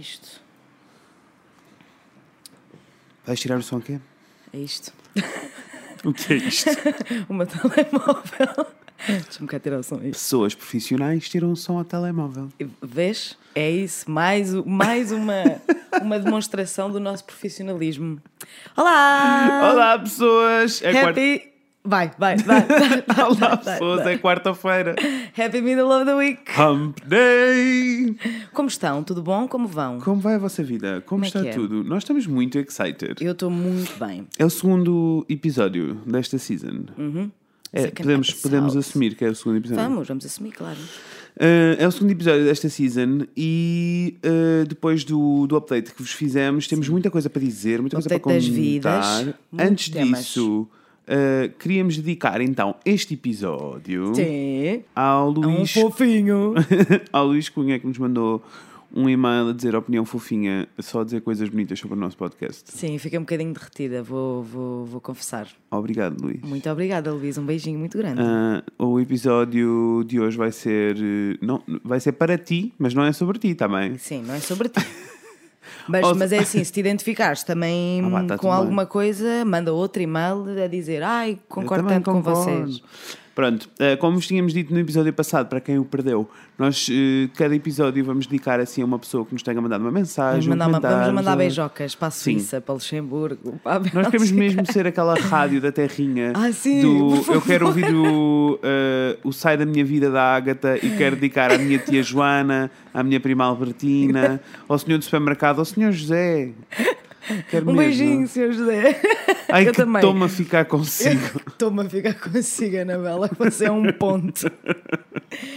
isto? Vais tirar o som aqui? É isto. O que é isto? o meu telemóvel. Deixa-me cá tirar o som. Isto. Pessoas profissionais tiram o som ao telemóvel. Vês? É isso. Mais, mais uma, uma demonstração do nosso profissionalismo. Olá! Olá, pessoas! É quarta... Vai, vai, vai. vai, vai, Olá, pessoas! É quarta-feira. Happy Middle of the Week. Hump Day! Como estão? Tudo bom? Como vão? Como vai a vossa vida? Como, Como é está que é? tudo? Nós estamos muito excited. Eu estou muito bem. É o segundo episódio desta season. É, Second podemos, episode. podemos assumir que é o segundo episódio. Vamos, vamos assumir, claro. Uh, é o segundo episódio desta season e uh, depois do, do update que vos fizemos, temos muita coisa para dizer, muita coisa para Update das comentar. vidas, Antes temas. disso, uh, queríamos dedicar então este episódio Sim. ao Um Luís, fofinho. ao Luís Cunha que nos mandou um e-mail a dizer opinião fofinha, só a dizer coisas bonitas sobre o nosso podcast. Sim, fiquei um bocadinho derretida, vou, vou, vou confessar. Obrigado, Luís. Muito obrigada, Luís. Um beijinho muito grande. Uh, o episódio de hoje vai ser uh, não, vai ser para ti, mas não é sobre ti também. Sim, não é sobre ti. Mas, Ou- mas é assim, se te identificares também Ah, vá, tá com alguma coisa, manda outro e-mail a dizer ai, concordo tanto com concordo. vocês. Pronto, eh, como vos tínhamos dito no episódio passado, para quem o perdeu, nós eh, cada episódio vamos dedicar assim a uma pessoa que nos tenha mandado uma mensagem. Vamos mandar, vamos mandar beijocas para a Sim. Suíça, para Luxemburgo, para a Nós queremos Bélgica. mesmo ser aquela rádio da terrinha. Ah, sim, do, eu quero ouvir o, eh, o Sai da Minha Vida da Ágata e quero dedicar à minha tia Joana, à minha prima Albertina, ao senhor do supermercado, ao senhor José. Quero Um beijinho, Sr. José. Ai, Eu que também. toma a ficar consigo. Estou-me a ficar consigo, Anabela, você é um ponto.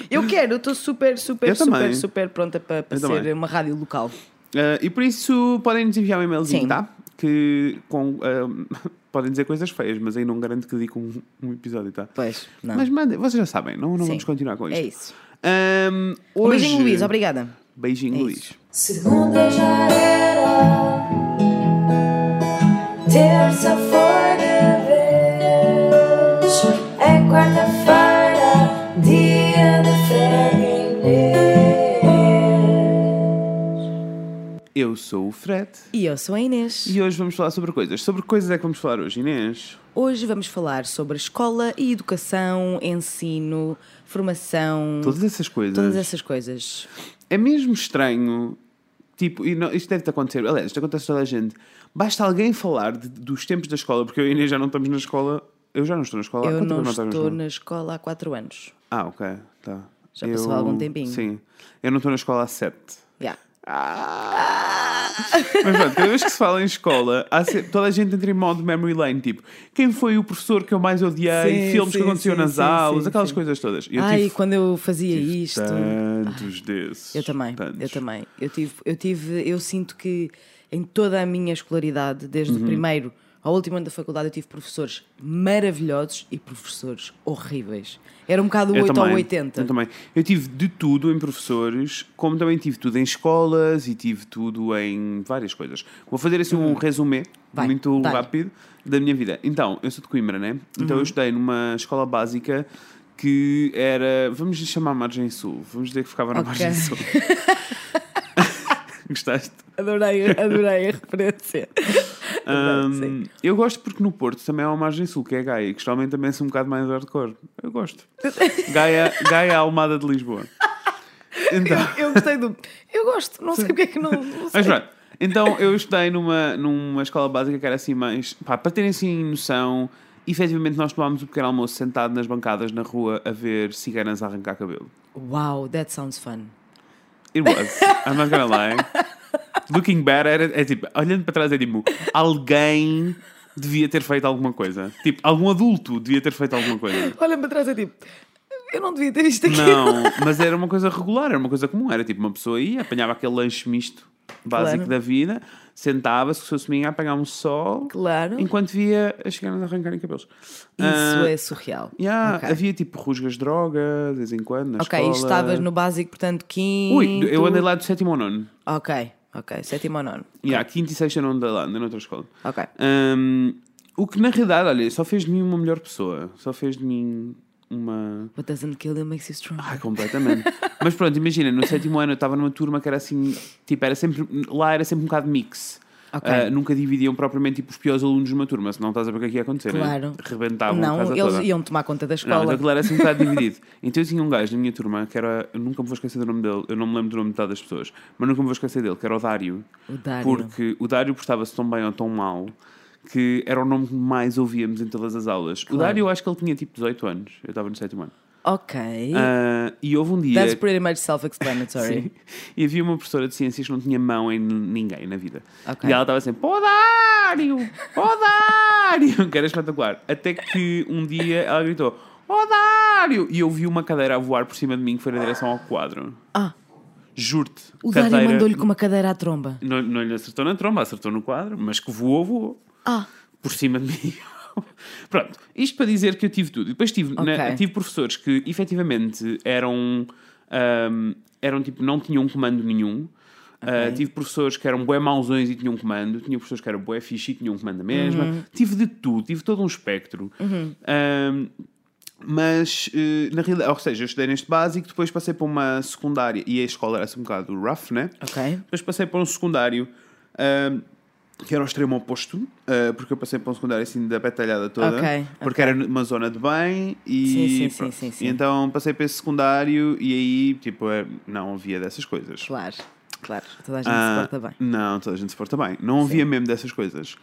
Eu quero, eu estou super, super, Eu super, também. super pronta para, para ser também. uma rádio local. Uh, e por isso podem nos enviar um e-mailzinho, Sim. tá? Que com, um, podem dizer coisas feias, mas aí não garanto que dedico um, um episódio, tá? Pois, não. Mas mandem, vocês já sabem, não, não Sim. vamos continuar com isto. É isso. Um, Um hoje... beijinho, Luís, obrigada. Beijinho, É Luís. Segunda já era, terça foi de vez, é quarta-feira, dia de Fred Inês. Eu sou o Fred E eu sou a Inês. e hoje vamos falar sobre coisas. Sobre coisas é que vamos falar hoje, Inês? Hoje vamos falar sobre escola e educação, ensino, formação, Todas essas coisas. todas essas coisas. É mesmo estranho, Tipo, e não, isto deve-te acontecer, aliás, isto acontece a toda a gente. Basta alguém falar de, dos tempos da escola, porque eu e a Inês já não estamos na escola. Eu já não estou na escola eu anos. não, não estou na escola? há 4 anos. Ah, ok, tá. Já eu... passou algum tempinho. Sim. Eu não estou na escola há 7. Ah! Mas pronto, cada vez que se fala em escola, se- toda a gente entra em modo memory lane, tipo, quem foi o professor que eu mais odiei, Sim, filmes sim, que aconteciam sim, nas aulas, aquelas coisas todas. Eu Ai, tive quando eu fazia isto. tantos desses. Eu também, tantos. eu também. Eu tive, eu tive, eu sinto que em toda a minha escolaridade, desde Uhum. o primeiro ao último ano da faculdade, eu tive professores maravilhosos e professores horríveis. Era um bocado o Eu 8 também, ou 80. Eu também. Eu tive de tudo em professores, como também tive tudo em escolas e tive tudo em várias coisas. Vou fazer assim um resumé, Uhum. Vai, muito rápido, da minha vida. Então, eu sou de Coimbra, né? Então Uhum. eu estudei numa escola básica que era. Vamos chamar Margem Sul. Vamos dizer que ficava na Ok. Margem Sul. Gostaste? Adorei, adorei a referência. Sim. eu gosto porque no Porto também há uma margem sul, que é Gaia, que geralmente também é um bocado mais hardcore. Eu gosto. Gaia, Gaia Almada de Lisboa. Então, Eu gostei do. Eu gosto, não sei porque é que não. não sei. mas pronto. Então eu estudei numa, numa escola básica que era assim mais. Pá, para terem assim noção, efetivamente nós tomámos o pequeno almoço sentado nas bancadas na rua a ver ciganas a arrancar cabelo. Wow, that sounds fun. It was. I'm not gonna lie. Looking back, era, é tipo, olhando para trás, é tipo, alguém devia ter feito alguma coisa. Tipo, algum adulto devia ter feito alguma coisa. Olha para trás é tipo. Eu não devia ter visto aquilo. Não, mas era uma coisa regular, era uma coisa comum. Era tipo, uma pessoa ia, apanhava aquele lanche misto básico Claro. da vida, sentava-se, com o seu seminha, a apanhar um sol, Claro. enquanto via as ciganas arrancarem cabelos. Isso Ah, é surreal. yeah, Ok. Havia tipo rusgas de droga, de vez em quando, Ok, escola. e estavas no básico, portanto, quinto. Ui, eu andei lá do sétimo ao nono. Ok, ok, sétimo ou nono. Yeah, quinto e sexto eu não andei lá, andei noutra escola. Ok. Hum, o que na realidade, olha, só fez de mim uma melhor pessoa. Só fez de mim uma... What doesn't kill you makes you strong. Ai, completamente. Mas pronto, imagina, no sétimo ano eu estava numa turma que era assim, tipo, era sempre, lá era sempre um bocado mix. Ok. Ah, nunca dividiam propriamente tipo, os piores alunos numa turma, senão estás a ver o que é que ia acontecer, Claro. né? Rebentavam não, eles toda. iam tomar conta da Não, escola. então aquilo era assim um bocado dividido. Então eu tinha um gajo na minha turma que era. Eu nunca me vou esquecer do nome dele, eu não me lembro do nome de metade das pessoas, mas nunca me vou esquecer dele, que era o Dário. O Dário. Porque o Dário portava-se tão bem ou tão mal que era o nome que mais ouvíamos em todas as aulas. O Claro. Dário, eu acho que ele tinha tipo 18 anos, eu estava no sétimo ano. Ok. Ah, e houve um dia. That's pretty much self-explanatory. Sim. E havia uma professora de ciências que não tinha mão em ninguém na vida. Ok. E ela estava sempre, ó Dário! Ó Dário! Que era espetacular. Até que um dia ela gritou, ó Dário! E eu vi uma cadeira a voar por cima de mim que foi na direção ao quadro. Ah, Juro-te. o Dário cadeira- mandou-lhe com uma cadeira à tromba. Não, não lhe acertou na tromba, acertou no quadro, mas que voou, voou. Ah, Por cima de mim. Pronto, isto para dizer que eu tive tudo. Depois tive, Ok. na- tive professores que efetivamente eram, ahm, eram tipo, não tinham comando nenhum. Ah, Ok. tive professores que eram bué mauzões e tinham comando. Tinha professores que eram bué fixe e tinham comando da mesma. Uhum. Tive de tudo, tive todo um espectro. Ahm, mas, eh, na realidade, ou seja, eu estudei neste básico, depois passei para uma secundária e a escola era assim um bocado rough, né? ok. Depois passei para um secundário ahm, que era o extremo oposto, ah, porque eu passei para um secundário assim da petalhada toda, Ok, porque era numa zona de bem e, Sim, sim, sim. E então passei para esse secundário e aí tipo é, não havia dessas coisas. Claro, claro. Toda a gente Ah, se porta bem. Não, toda a gente se porta bem. Não havia mesmo dessas coisas.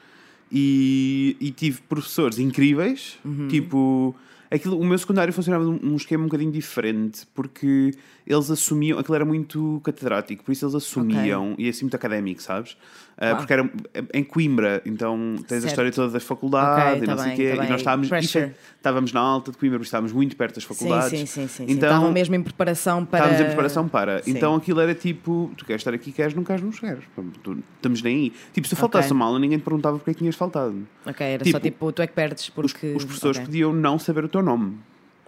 E, e tive professores incríveis, Uhum. tipo. Aquilo, o meu secundário funcionava de um um esquema um bocadinho diferente, porque eles assumiam. Aquilo era muito catedrático, por isso eles assumiam, e assim muito académico, sabes? Ah, porque era em Coimbra, então tens Certo. a história toda das faculdades Ok, e tá não sei o quê, tá e nós estávamos, ife- estávamos na alta de Coimbra, porque estávamos muito perto das Sim, faculdades. sim, sim, sim, sim. Então, Estavam mesmo em preparação para. Estávamos em preparação para. Sim. Então aquilo era tipo, tu queres estar aqui, queres, não queres, não queres. Tu- Estamos nem aí. Tipo, se tu faltasse Ok. uma aula, ninguém te perguntava porque é que tinhas faltado. Ok, era Tipo, só tipo, tu é que perdes Os, porque. os professores ok. podiam não saber o teu nome.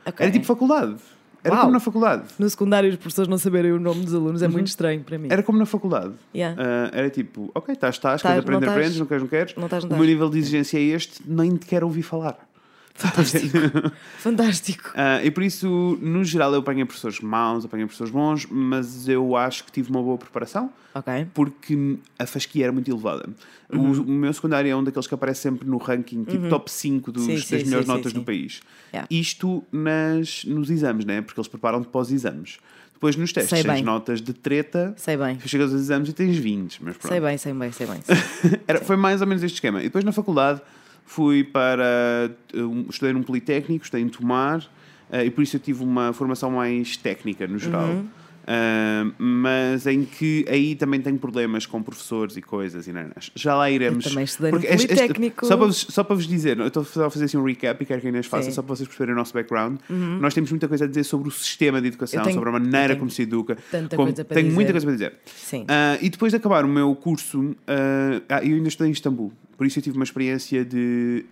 Ok. Era tipo faculdade. Era Uau. como na faculdade. No secundário, os professores não saberem o nome dos alunos é muito estranho para mim. Era como na faculdade. Yeah. Ah, era tipo, ok, estás, estás, queres aprender, aprendes, não queres, não queres. Não não o meu nível de exigência é este, nem te quero ouvir falar. Fantástico. Ah, e por isso, no geral, eu apanhei professores maus, apanhei professores bons, mas eu acho que tive uma boa preparação. Ok. porque a fasquia era muito elevada. O- Uhum. O, meu secundário é um daqueles que aparece sempre no ranking, tipo top 5 dos, Sim, das sim, melhores sim, notas do país. Yeah. Isto nas, nos exames, né? porque eles preparam-te para os exames. Depois nos testes Sei tens bem. notas de treta, Sei bem. chegas aos exames e tens 20. Mas pronto. Sei bem, sei bem, sei bem. Era, foi mais ou menos este esquema. E depois na faculdade fui para. um, estudei num Politécnico, estudei em Tomar, eh, e por isso eu tive uma formação mais técnica no geral. Uhum. Ah, mas em que aí também tenho problemas com professores e coisas e não. já lá iremos. Eu também estudei no Porque este- este- só, para vos, só para vos dizer, eu estou a fazer assim um recap e quero que a Inês faça, Sim. Uhum. só para vocês perceberem o nosso background. Nós temos muita coisa a dizer sobre o sistema de educação, tenho- sobre a maneira como se educa. tanta como- coisa para tenho dizer. muita coisa para dizer. Sim. Ah, e depois de acabar o meu curso, ah, eu ainda estudei em Istambul, por isso eu tive uma experiência de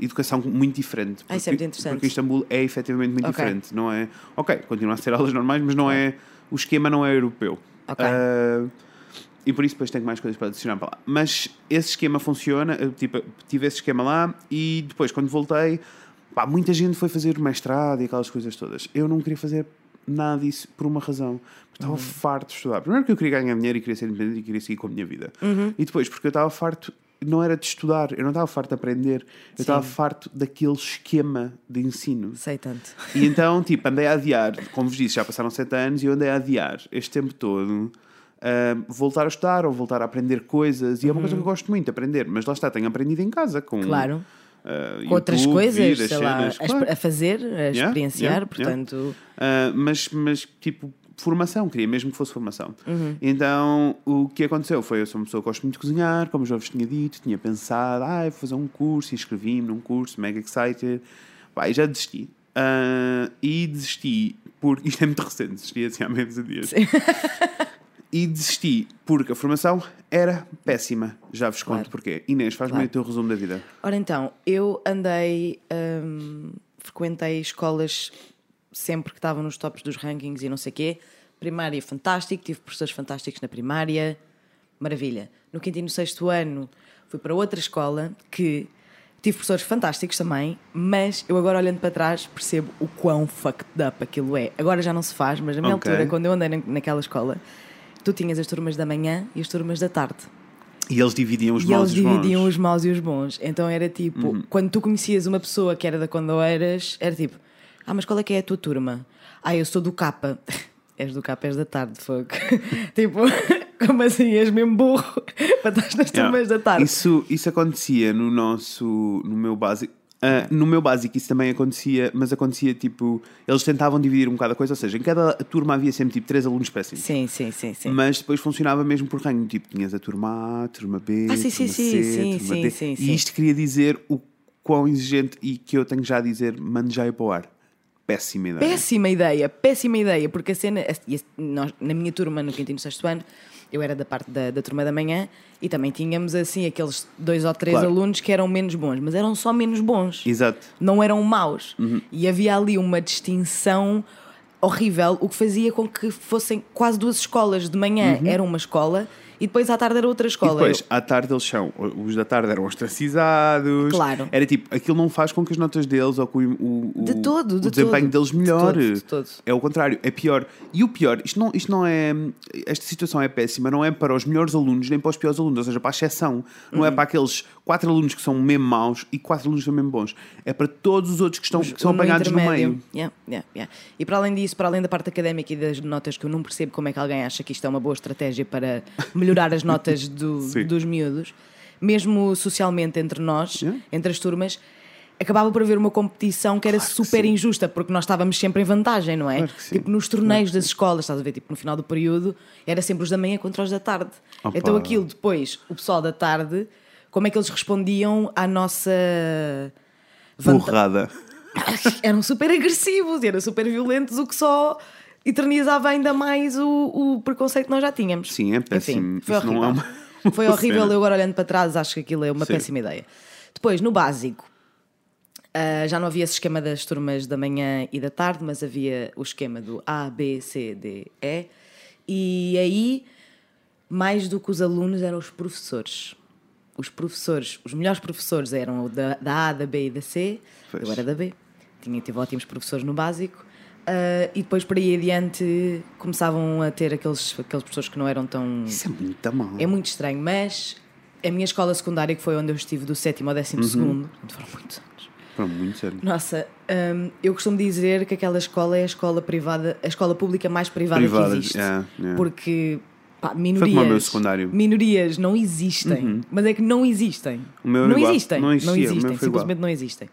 educação muito diferente. Ah, isso é muito interessante. Porque Istambul é efetivamente muito Ok. diferente, não é? Ok, continua a ser aulas normais, mas não é. O esquema não é europeu. Ok. Ah, e por isso depois tenho mais coisas para adicionar para lá. Mas esse esquema funciona, eu, tipo, tive esse esquema lá e depois, quando voltei, pá, muita gente foi fazer mestrado e aquelas coisas todas. Eu não queria fazer nada disso por uma razão. Porque estava farto de estudar. Primeiro que eu queria ganhar dinheiro e queria ser independente e queria seguir com a minha vida. E depois porque eu estava farto, não era de estudar, eu não estava farto de aprender, eu estava farto daquele esquema de ensino. Sei tanto. E então, tipo, andei a adiar, como vos disse, já passaram sete anos e eu andei a adiar este tempo todo. ah, voltar a estudar ou voltar a aprender coisas e é uma coisa que eu gosto muito de aprender, mas lá está, tenho aprendido em casa com, Claro. Com outras coisas, sei lá, cenas, a, claro. a fazer, a experienciar, yeah, portanto. Ah, mas, mas tipo, formação, queria mesmo que fosse formação. Uhum. Então, o que aconteceu foi: eu sou uma pessoa que gosto muito de cozinhar, como já vos tinha dito, tinha pensado, ah, vou fazer um curso e inscrevi-me num curso, mega excited. Pá, e já desisti. Ah, e desisti porque. Isto é muito recente, desisti assim há meses a dias. E desisti porque a formação era péssima. Já vos conto Claro. porquê. Inês, faz-me Claro. o teu resumo da vida. Ora então, eu andei, hum, frequentei escolas sempre que estavam nos tops dos rankings e não sei o quê. Primária fantástico, tive professores fantásticos na primária, maravilha. No quinto e no sexto ano fui para outra escola que Tive professores fantásticos também, mas eu agora olhando para trás percebo o quão fucked up aquilo é. Agora já não se faz, mas na minha Ok. altura, quando eu andei na- naquela escola, tu tinhas as turmas da manhã e as turmas da tarde. E eles dividiam os e maus eles e os bons. dividiam os maus e os bons. Então era tipo, Uhum. quando tu conhecias uma pessoa que era da Condoeiras, era tipo, ah, mas qual é que é a tua turma? Ah, eu sou do Capa. És do Capa, és da tarde, fogo. tipo, como assim? És mesmo burro para estar nas Yeah. turmas da tarde. Isso, isso acontecia no nosso, no meu básico. Ah, no meu básico isso também acontecia, mas acontecia tipo, eles tentavam dividir um bocado a coisa, ou seja, em cada turma havia sempre tipo três alunos péssimos. Sim, sim, sim, sim. Mas depois funcionava mesmo por ranho, tipo, tinhas a turma A, a turma B, Ah, sim, sim, turma sim, C, sim, turma sim, D. sim, E sim. isto queria dizer o quão exigente e que eu tenho já a dizer, mande já para o ar. Péssima ideia. Péssima ideia, péssima ideia, porque a cena, nós, na minha turma, no quinto e no sexto ano, eu era da parte da, da turma da manhã e também tínhamos assim aqueles dois ou três Claro. alunos que eram menos bons, mas eram só menos bons. Exato. não eram maus. Uhum. E havia ali uma distinção horrível, o que fazia com que fossem quase duas escolas. De manhã era uma escola e depois à tarde era outra Uhum. E escola. depois, à tarde eles são, os da tarde eram ostracizados. Claro. Era tipo, aquilo não faz com que as notas deles ou que o, o, De todo, o de desempenho todo. deles De melhore. todo, de todo. É o contrário, é pior. E o pior, isto não, isto não é. Esta situação é péssima, não é para os melhores alunos nem para os piores alunos, ou seja, para a exceção. Não Uhum. é para aqueles quatro alunos que são mesmo maus e quatro alunos que são mesmo bons. É para todos os outros que, estão, que são No apanhados no meio. Yeah, yeah, yeah. E para além disso, para além da parte académica e das notas, que eu não percebo como é que alguém acha que isto é uma boa estratégia para melhorar as notas do- dos miúdos, mesmo socialmente entre nós, Yeah. entre as turmas, acabava por haver uma competição que era Claro que super sim. injusta, porque nós estávamos sempre em vantagem, não é? Claro que. Tipo, nos torneios das escolas, estás a ver? Tipo, no final do período, era sempre os da manhã contra os da tarde. Opa. Então aquilo depois, o pessoal da tarde, como é que eles respondiam à nossa. vanta- Porrada. eram super agressivos e eram super violentos, o que só eternizava ainda mais o, o preconceito que nós já tínhamos. Sim, é péssimo. Enfim, foi Isso não horrível. é uma- Foi horrível. Eu agora olhando para trás acho que aquilo é uma Sim. péssima ideia. Depois, no básico, ah, já não havia esse esquema das turmas da manhã e da tarde, mas havia o esquema do A, B, C, D, E. E aí, mais do que os alunos, eram os professores. Os professores, os melhores professores eram o da, da A, da B e da C. Pois. Eu era da B. Tinha, tive ótimos professores no básico. Ah, e depois, por aí adiante, começavam a ter aqueles, aqueles professores que não eram tão. Isso é muito mal. É muito estranho, mas a minha escola secundária, que foi onde eu estive do sétimo ao décimo Uhum. segundo, foram muitos anos. Pronto, muito sério. Nossa, hum, eu costumo dizer que aquela escola é a escola privada, a escola pública mais privada, Privada, que existe. yeah, yeah. Porque pá, como minorias, o meu secundário. Uhum. minorias não existem, mas é que não existem. Não igual. existem, Não existia, o meu existem, simplesmente não existem.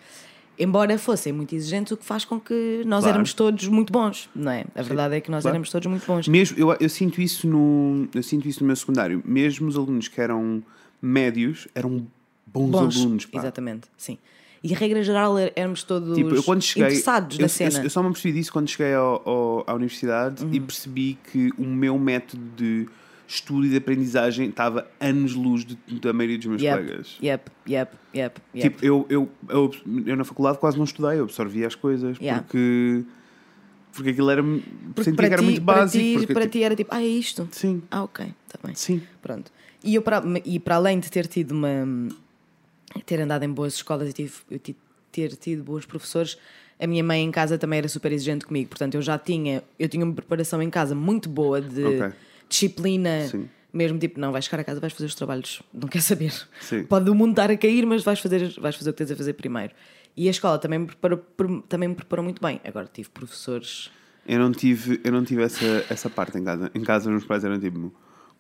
Embora fossem muito exigentes, o que faz com que nós Claro. éramos todos muito bons, não é? A verdade é que nós claro. éramos todos muito bons. Mesmo, eu, eu sinto isso no eu sinto isso no meu secundário. Mesmo os alunos que eram médios eram bons, bons, alunos. Pá. exatamente, sim. E a regra geral é- éramos todos Tipo, eu quando cheguei, interessados eu, na eu- cena. Uhum. Eu, só me apercebi disso quando cheguei ao, ao- à universidade e percebi que o meu método de estudo e de aprendizagem estava anos-luz da maioria dos meus Yep, colegas. yep, yep, yep, yep. Tipo, eu, eu, eu, eu na faculdade quase não estudei, eu absorvia as coisas Yeah. porque, porque aquilo era. Porque sentia para que era ti, muito para básico. ti, porque, para tipo, ti era tipo, ah, é isto? Sim, Ah, ok, está bem. sim. Pronto. E, eu para, e para além de ter tido uma. ter andado em boas escolas e tive, ter tido bons professores, a minha mãe em casa também era super exigente comigo. Portanto, eu já tinha. Eu tinha uma preparação em casa muito boa de Ok. Disciplina. Sim. Mesmo tipo, não, vais chegar a casa, vais fazer os trabalhos, não quer saber. Sim. Pode o mundo estar a cair, mas vais fazer, vais fazer o que tens a fazer primeiro. E a escola também me preparou, também me preparou muito bem. Agora tive professores. Eu não tive, eu não tive essa, essa parte em casa. Em casa, os meus pais eram tipo: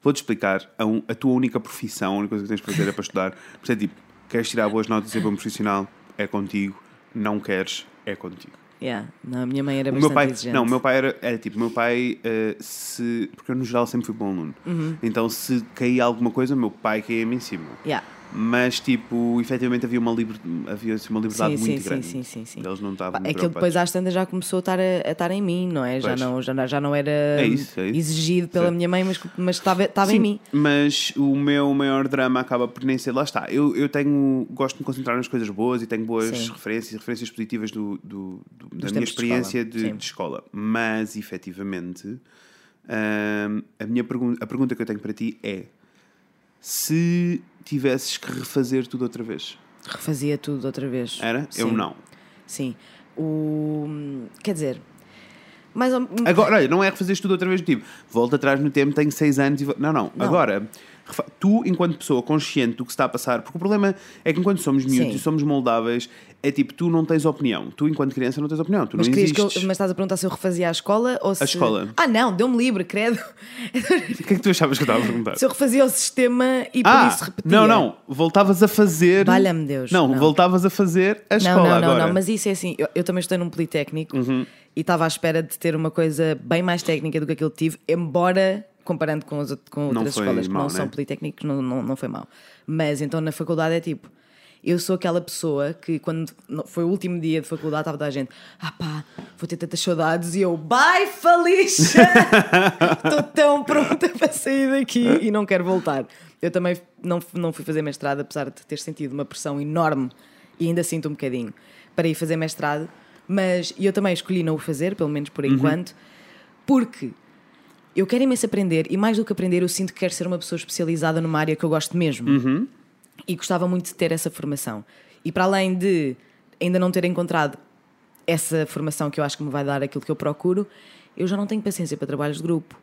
vou-te explicar, a, un- a tua única profissão, a única coisa que tens de fazer é para estudar. Por isso é tipo: queres tirar boas notas e ser bom profissional? É contigo. Não queres? É contigo. Yeah. Não, a minha mãe era O bastante meu pai, exigente. não, o meu pai era, era tipo, meu pai, eh, se, porque eu no geral sempre fui bom aluno, Uhum. então se caía alguma coisa, o meu pai caía-me em cima. Yeah. Mas, tipo, efetivamente havia uma, liber, havia assim, uma liberdade Sim, muito sim, grande. sim, sim, sim. Eles não estavam Pá, muito Aquilo depois às tantas já começou a estar, a, a estar em mim, não é? Já Pois. não, já, já não era isso, é isso. exigido pela minha mãe, mas, mas estava, estava em mim. Mas o meu maior drama acaba por nem ser. Lá está. Eu, eu tenho. Gosto de me concentrar nas coisas boas e tenho boas referências, referências positivas do, do- do- da minha de experiência escola. de, de escola. Mas, efetivamente, hum, a, minha pergun a pergunta que eu tenho para ti é: se tivesses que refazer tudo outra vez, Refazia tudo outra vez. Era? Eu Sim. não. Sim. O... Quer dizer, mais ou... Agora, olha, não é refazer tudo outra vez, tipo, volta atrás no tempo, tenho seis anos e. Não, não, Não. Agora, tu, enquanto pessoa consciente do que se está a passar, porque o problema é que enquanto somos miúdos Sim. e somos moldáveis, é tipo, tu não tens opinião. Tu, enquanto criança, não tens opinião. Tu Mas, não querias que eu- existes. mas estás a perguntar se eu refazia a escola ou se. escola. Ah, não, deu-me livre, credo. O que é que tu achavas que eu estava a perguntar? se eu refazia o sistema e por Ah, isso repetia. não, não, voltavas a fazer. Valha-me Deus, Não, não. voltavas a fazer a Não, escola não, não, agora. Uhum. não, mas isso é assim. Eu, eu também estudei num Politécnico e estava à espera de ter uma coisa bem mais técnica do que aquilo que tive, embora, comparando com, as, out- com outras escolas que mau, não são né? Politécnicos, não, não, não foi mal. Mas então na faculdade é tipo. Eu sou aquela pessoa que, quando foi o último dia de faculdade, estava da gente, ah pá, vou ter tantas saudades, e eu, bye, Felicia! Estou tão pronta para sair daqui e não quero voltar. Eu também não, não fui fazer mestrado, apesar de ter sentido uma pressão enorme e ainda sinto um bocadinho para ir fazer mestrado, mas eu também escolhi não o fazer, pelo menos por enquanto, porque eu quero imenso aprender e mais do que aprender, eu sinto que quero ser uma pessoa especializada numa área que eu gosto mesmo e gostava muito de ter essa formação. E para além de ainda não ter encontrado essa formação que eu acho que me vai dar aquilo que eu procuro, eu já não tenho paciência para trabalhos de grupo.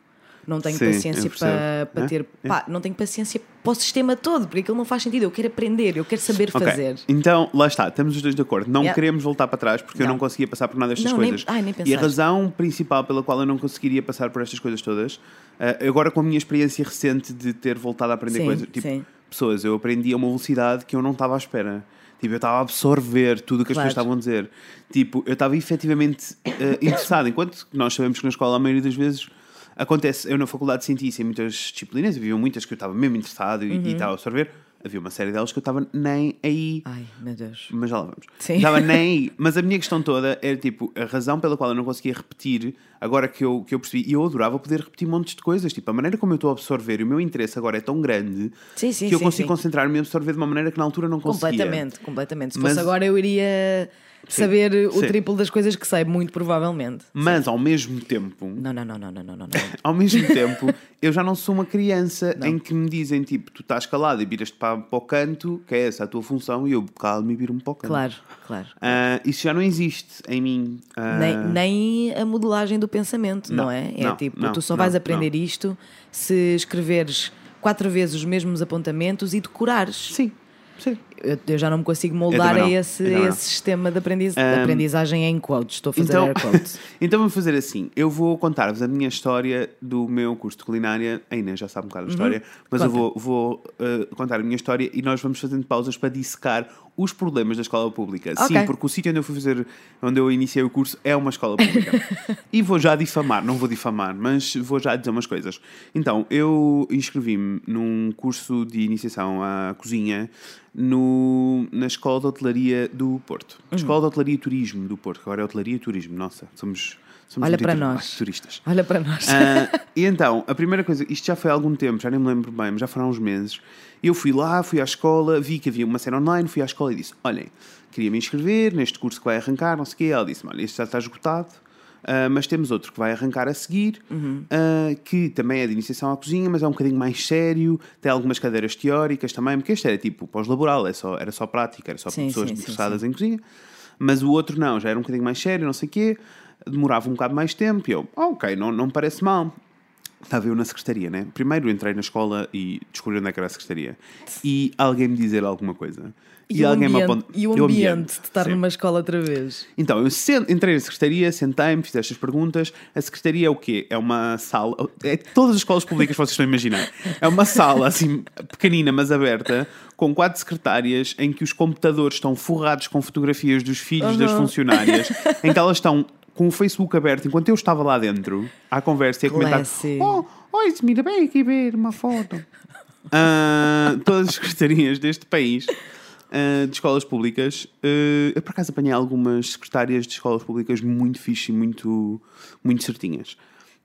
Não tenho Sim, paciência para, para É, ter. Pá, não tenho paciência para o sistema todo, porque aquilo não faz sentido. Eu quero aprender, eu quero saber Ok, fazer. Então, lá está, estamos os dois de acordo. Não Yeah. queremos voltar para trás porque eu Não. conseguia passar por nada destas Não, nem- coisas. ai, nem e a razão principal pela qual eu não conseguiria passar por estas coisas todas, eh, agora com a minha experiência recente de ter voltado a aprender Sim, coisas, tipo, sim. Pessoas, eu aprendi a uma velocidade que eu não estava à espera. Tipo, eu estava a absorver tudo o que as Claro. pessoas estavam a dizer. Tipo, eu estava efetivamente eh, interessado. Enquanto nós sabemos que na escola, a maioria das vezes, acontece. Eu na faculdade senti isso em muitas disciplinas, havia muitas que eu estava mesmo interessado e, Uhum. e estava a absorver. Havia uma série delas que eu estava nem aí. Ai, meu Deus. Mas já lá vamos. Sim. Estava nem aí. Mas a minha questão toda era tipo, a razão pela qual eu não conseguia repetir, agora que eu, que eu percebi, e eu adorava poder repetir montes de coisas. Tipo, a maneira como eu estou a absorver e o meu interesse agora é tão grande Sim, sim, que eu consigo concentrar-me e absorver de uma maneira que na altura não conseguia. Completamente, completamente. Se Mas- fosse agora, eu iria saber o Sim. triplo das coisas que sei, muito provavelmente. Mas ao mesmo tempo, Não, não, não, não, não, não, não. não. ao mesmo tempo, eu já não sou uma criança em que me dizem tipo, tu estás calado e viras-te para, para o canto, que é essa a tua função, e eu calmo e viro-me para o canto. Claro, claro. Ah, isso já não existe em mim. Ah, Nem, nem a modelagem do pensamento, não, Não, é? É não, tipo, não, tu só não, vais aprender isto se escreveres quatro vezes os mesmos apontamentos e decorares. Sim, sim. Eu, eu já não me consigo moldar a esse, eu a esse sistema de aprendiz, Ahm, aprendizagem em quotes. Estou a fazer Então, quotes. então vamos fazer assim. Eu vou contar-vos a minha história do meu curso de culinária. A Inês já sabe um bocado da história, mas eu Uhum. Conta. vou, vou uh, contar a minha história e nós vamos fazendo pausas para dissecar os problemas da escola pública. Ok. Sim, porque o sítio onde eu fui fazer, onde eu iniciei o curso é uma escola pública. e vou já difamar, não vou difamar, mas vou já dizer umas coisas. Então, eu inscrevi-me num curso de iniciação à cozinha no, na Escola de Hotelaria do Porto. Uhum. Escola de Hotelaria e Turismo do Porto. Agora é Hotelaria e Turismo. Nossa, somos, somos Olha para nós. Turistas. Olha para nós. Ah, e então, a primeira coisa, isto já foi há algum tempo, já nem me lembro bem, mas já foram uns meses. Eu fui lá, fui à escola, vi que havia uma cena online, fui à escola e disse: Olhem, queria me inscrever neste curso que vai arrancar, não sei o quê. Ela disse: Olha, este já está esgotado, ah, mas temos outro que vai arrancar a seguir, ah, que também é de iniciação à cozinha, mas é um bocadinho mais sério, tem algumas cadeiras teóricas também, porque este era tipo pós-laboral, é só, era só prática, era só Sim, para pessoas sim, sim, interessadas em cozinha. Mas o outro não, já era um bocadinho mais sério, não sei o quê, demorava um bocado mais tempo. E eu, "Ah, ok, não, não parece mal. Estava eu na secretaria, né? Primeiro entrei na escola e descobri onde é que era a secretaria. E alguém me dizer alguma coisa. E, o alguém ambiente, aponta- e o e ambiente de estar sim. numa escola outra vez. Então, eu sen- entrei na secretaria, sentei-me, fiz estas perguntas. A secretaria é o quê? É uma sala. É todas as escolas públicas que vocês estão a imaginar. É uma sala assim, pequenina, mas aberta, com quatro secretárias, em que os computadores estão forrados com fotografias dos filhos das funcionárias, em que elas estão com o Facebook aberto, enquanto eu estava lá dentro, à conversa e a comentar: Classy. Oh, oi, mira, bem aqui ver uma foto. Ah, todas as secretarias deste país ah, de escolas públicas. ah, eu por acaso apanhei algumas secretárias de escolas públicas muito fixe e muito, muito certinhas.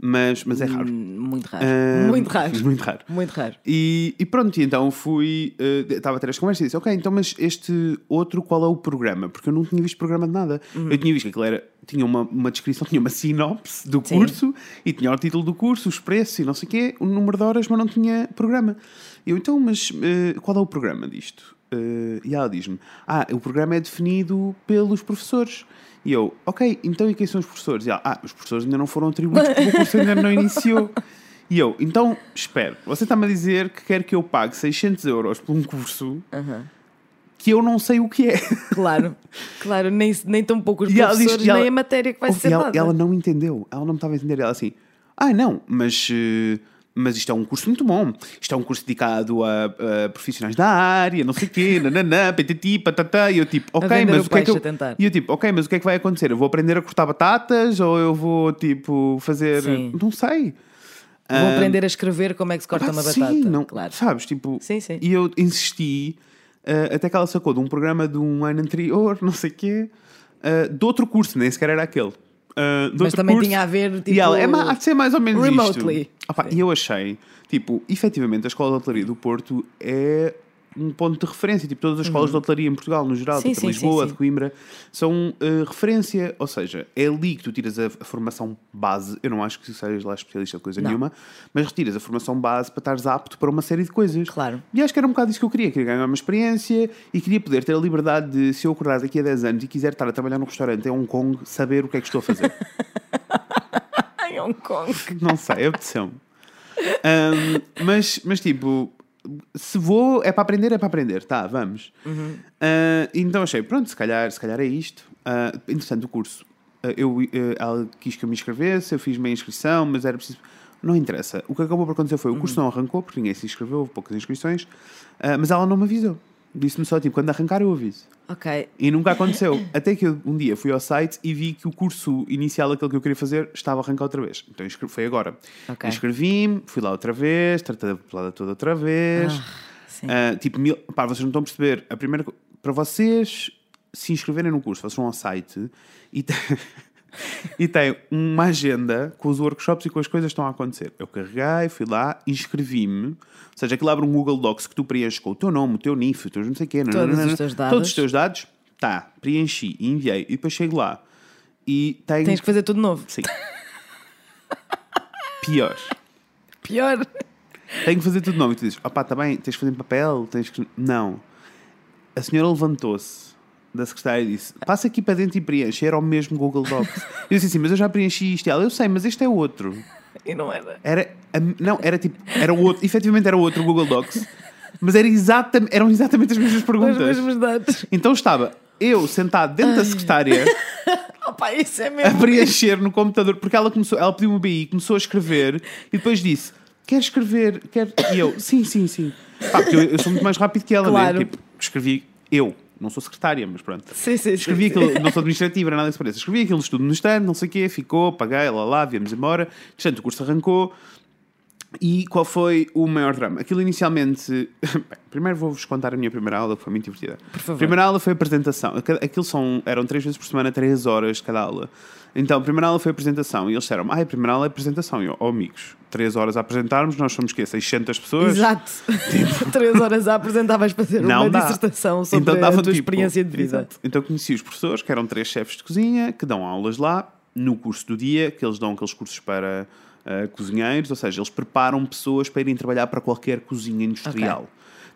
Mas, mas é raro. Hum, Muito raro. Ah, muito raro. Muito raro. Muito raro. E, e pronto, e então fui. eh, Estava a ter as conversas e disse: Ok, então, mas este outro, qual é o programa? Porque eu não tinha visto programa de nada. Uhum. Eu tinha visto que aquilo era. Tinha uma, uma descrição, tinha uma sinopse do Sim. curso e tinha o título do curso, os preços e não sei o quê, o número de horas, mas não tinha programa. Eu, então, mas eh, qual é o programa disto? eh, e ela diz-me: Ah, o programa é definido pelos professores. E eu, ok, então e quem são os professores? E ela, ah, os professores ainda não foram atribuídos porque o curso ainda não iniciou. E eu, então, espera, você está-me a dizer que quer que eu pague 600 euros por um curso que eu não sei o que é. Claro, claro, nem, nem tão poucos E ela diz- professores, e ela- nem a matéria que vai ser e ela, dada. ela não entendeu, ela não me estava a entender. Ela assim, ah, não, mas, eh, mas isto é um curso muito bom. Isto é um curso dedicado a, a profissionais da área, não sei o quê, nananã, patati, patatá. E eu tipo, ok, mas o que é que eu... E eu tipo, ok, mas o que é que vai acontecer? Eu vou aprender a cortar batatas ou eu vou, tipo, fazer... Sim. Não sei. Vou Ah, aprender a escrever como é que se corta Pá, uma sim, batata. não, claro. Sabes, tipo... Sim, sim. E eu insisti, eh, até que ela sacou de um programa de um ano anterior, não sei o quê, eh, de outro curso, nem sequer era aquele. De Mas também curso. tinha a ver, tipo, E ela, é, ma- há de ser mais ou menos remotely. isto. Opa, E eu achei, tipo, efetivamente a Escola de Hotelaria do Porto é um ponto de referência. Tipo, todas as escolas de hotelaria em Portugal, no geral, Uhum. Sim, tipo, sim, de Lisboa, sim, de. Coimbra, são eh, referência. Ou seja, é ali que tu tiras a, a formação base. Eu não acho que sejas lá especialista de coisa Não. nenhuma, mas retiras a formação base para estares apto para uma série de coisas. Claro. E acho que era um bocado isso que eu queria. Queria ganhar uma experiência e queria poder ter a liberdade de, se eu acordar daqui a 10 anos e quiser estar a trabalhar num restaurante em Hong Kong, saber o que é que estou a fazer. Ai, Hong Kong. Não sei, apeteceu-me. Ahm, mas, mas tipo, se vou, é para aprender, é para aprender, tá, vamos. Ah, então achei, pronto, se calhar, se calhar é isto. Ah, interessante o curso. Ah, eu, ela quis que eu me inscrevesse, eu fiz minha inscrição, mas era preciso. Não interessa. O que acabou por acontecer foi o curso não arrancou, porque ninguém se inscreveu, houve poucas inscrições, mas ela não me avisou. Disse-me só, tipo, quando arrancar eu aviso. Ok. E nunca aconteceu. Até que eu um dia fui ao site e vi que o curso inicial, aquele que eu queria fazer, estava a arrancar outra vez. Então foi agora. Ok. Inscrevi-me, fui lá outra vez, tratei da papelada toda outra vez. sim. Ah, tipo, mil... pá, vocês não estão a perceber. A primeira... Para vocês se inscreverem no curso, vocês vão ao site e. e tem uma agenda com os workshops e com as coisas que estão a acontecer. Eu carreguei, fui lá, inscrevi-me. Ou seja, aquilo abre um Google Docs que tu preenches com o teu nome, o teu NIF, o teu não sei o quê. Todos nananana, os teus dados. Todos os teus dados. Tá, preenchi, enviei. E depois chego lá e tem... Tens que fazer tudo novo. Sim. Pior. Pior. Tenho que fazer tudo novo. E tu dizes, opá, está bem, tens que fazer em papel, tens que... Não. A senhora levantou-se da secretária disse, passa aqui para dentro e preenche. Era o mesmo Google Docs. Eu disse assim, mas eu já preenchi isto. E ela, eu sei, mas este é outro. E não era. Era, a- não, era tipo, era o outro, efetivamente era outro Google Docs. Mas era exatam, eram exatamente as mesmas perguntas. mesmos dados. Então estava eu sentado dentro da secretária Opa, isso é a mesmo. preencher no computador, porque ela começou, ela pediu-me o BI, começou a escrever e depois disse: Quer escrever? Quer... E eu, sim, sim, sim. Pá, porque eu, eu sou muito mais rápido que ela, Claro. né? Tipo, escrevi eu, não sou secretária, mas pronto. Sim, sim, Escrevi sim. aquilo, não sou administrativa, nada que se pareça. Escrevi aquilo tudo no stand, não sei o quê, ficou, paguei, lá lá, viemos embora. Portanto, o curso arrancou. E qual foi o maior drama? Aquilo inicialmente. Bem, primeiro vou-vos contar a minha primeira aula, que foi muito divertida. Por favor. A primeira aula foi a apresentação. Aqu- Aquilo são, eram três vezes por semana, três horas cada aula. Então, a primeira aula foi a apresentação. E eles disseram: Ah, a primeira aula é a apresentação. E eu, oh, amigos, três horas a apresentarmos, nós somos quê? 600 pessoas? Exato. Três horas a apresentar, vais fazer Não uma dá. dissertação sobre a dava, tua tipo, experiência de vida. exato. Então conheci os professores, que eram três chefes de cozinha, que dão aulas lá, no curso do dia, que eles dão aqueles cursos para ah, cozinheiros, ou seja, eles preparam pessoas para irem trabalhar para qualquer cozinha industrial.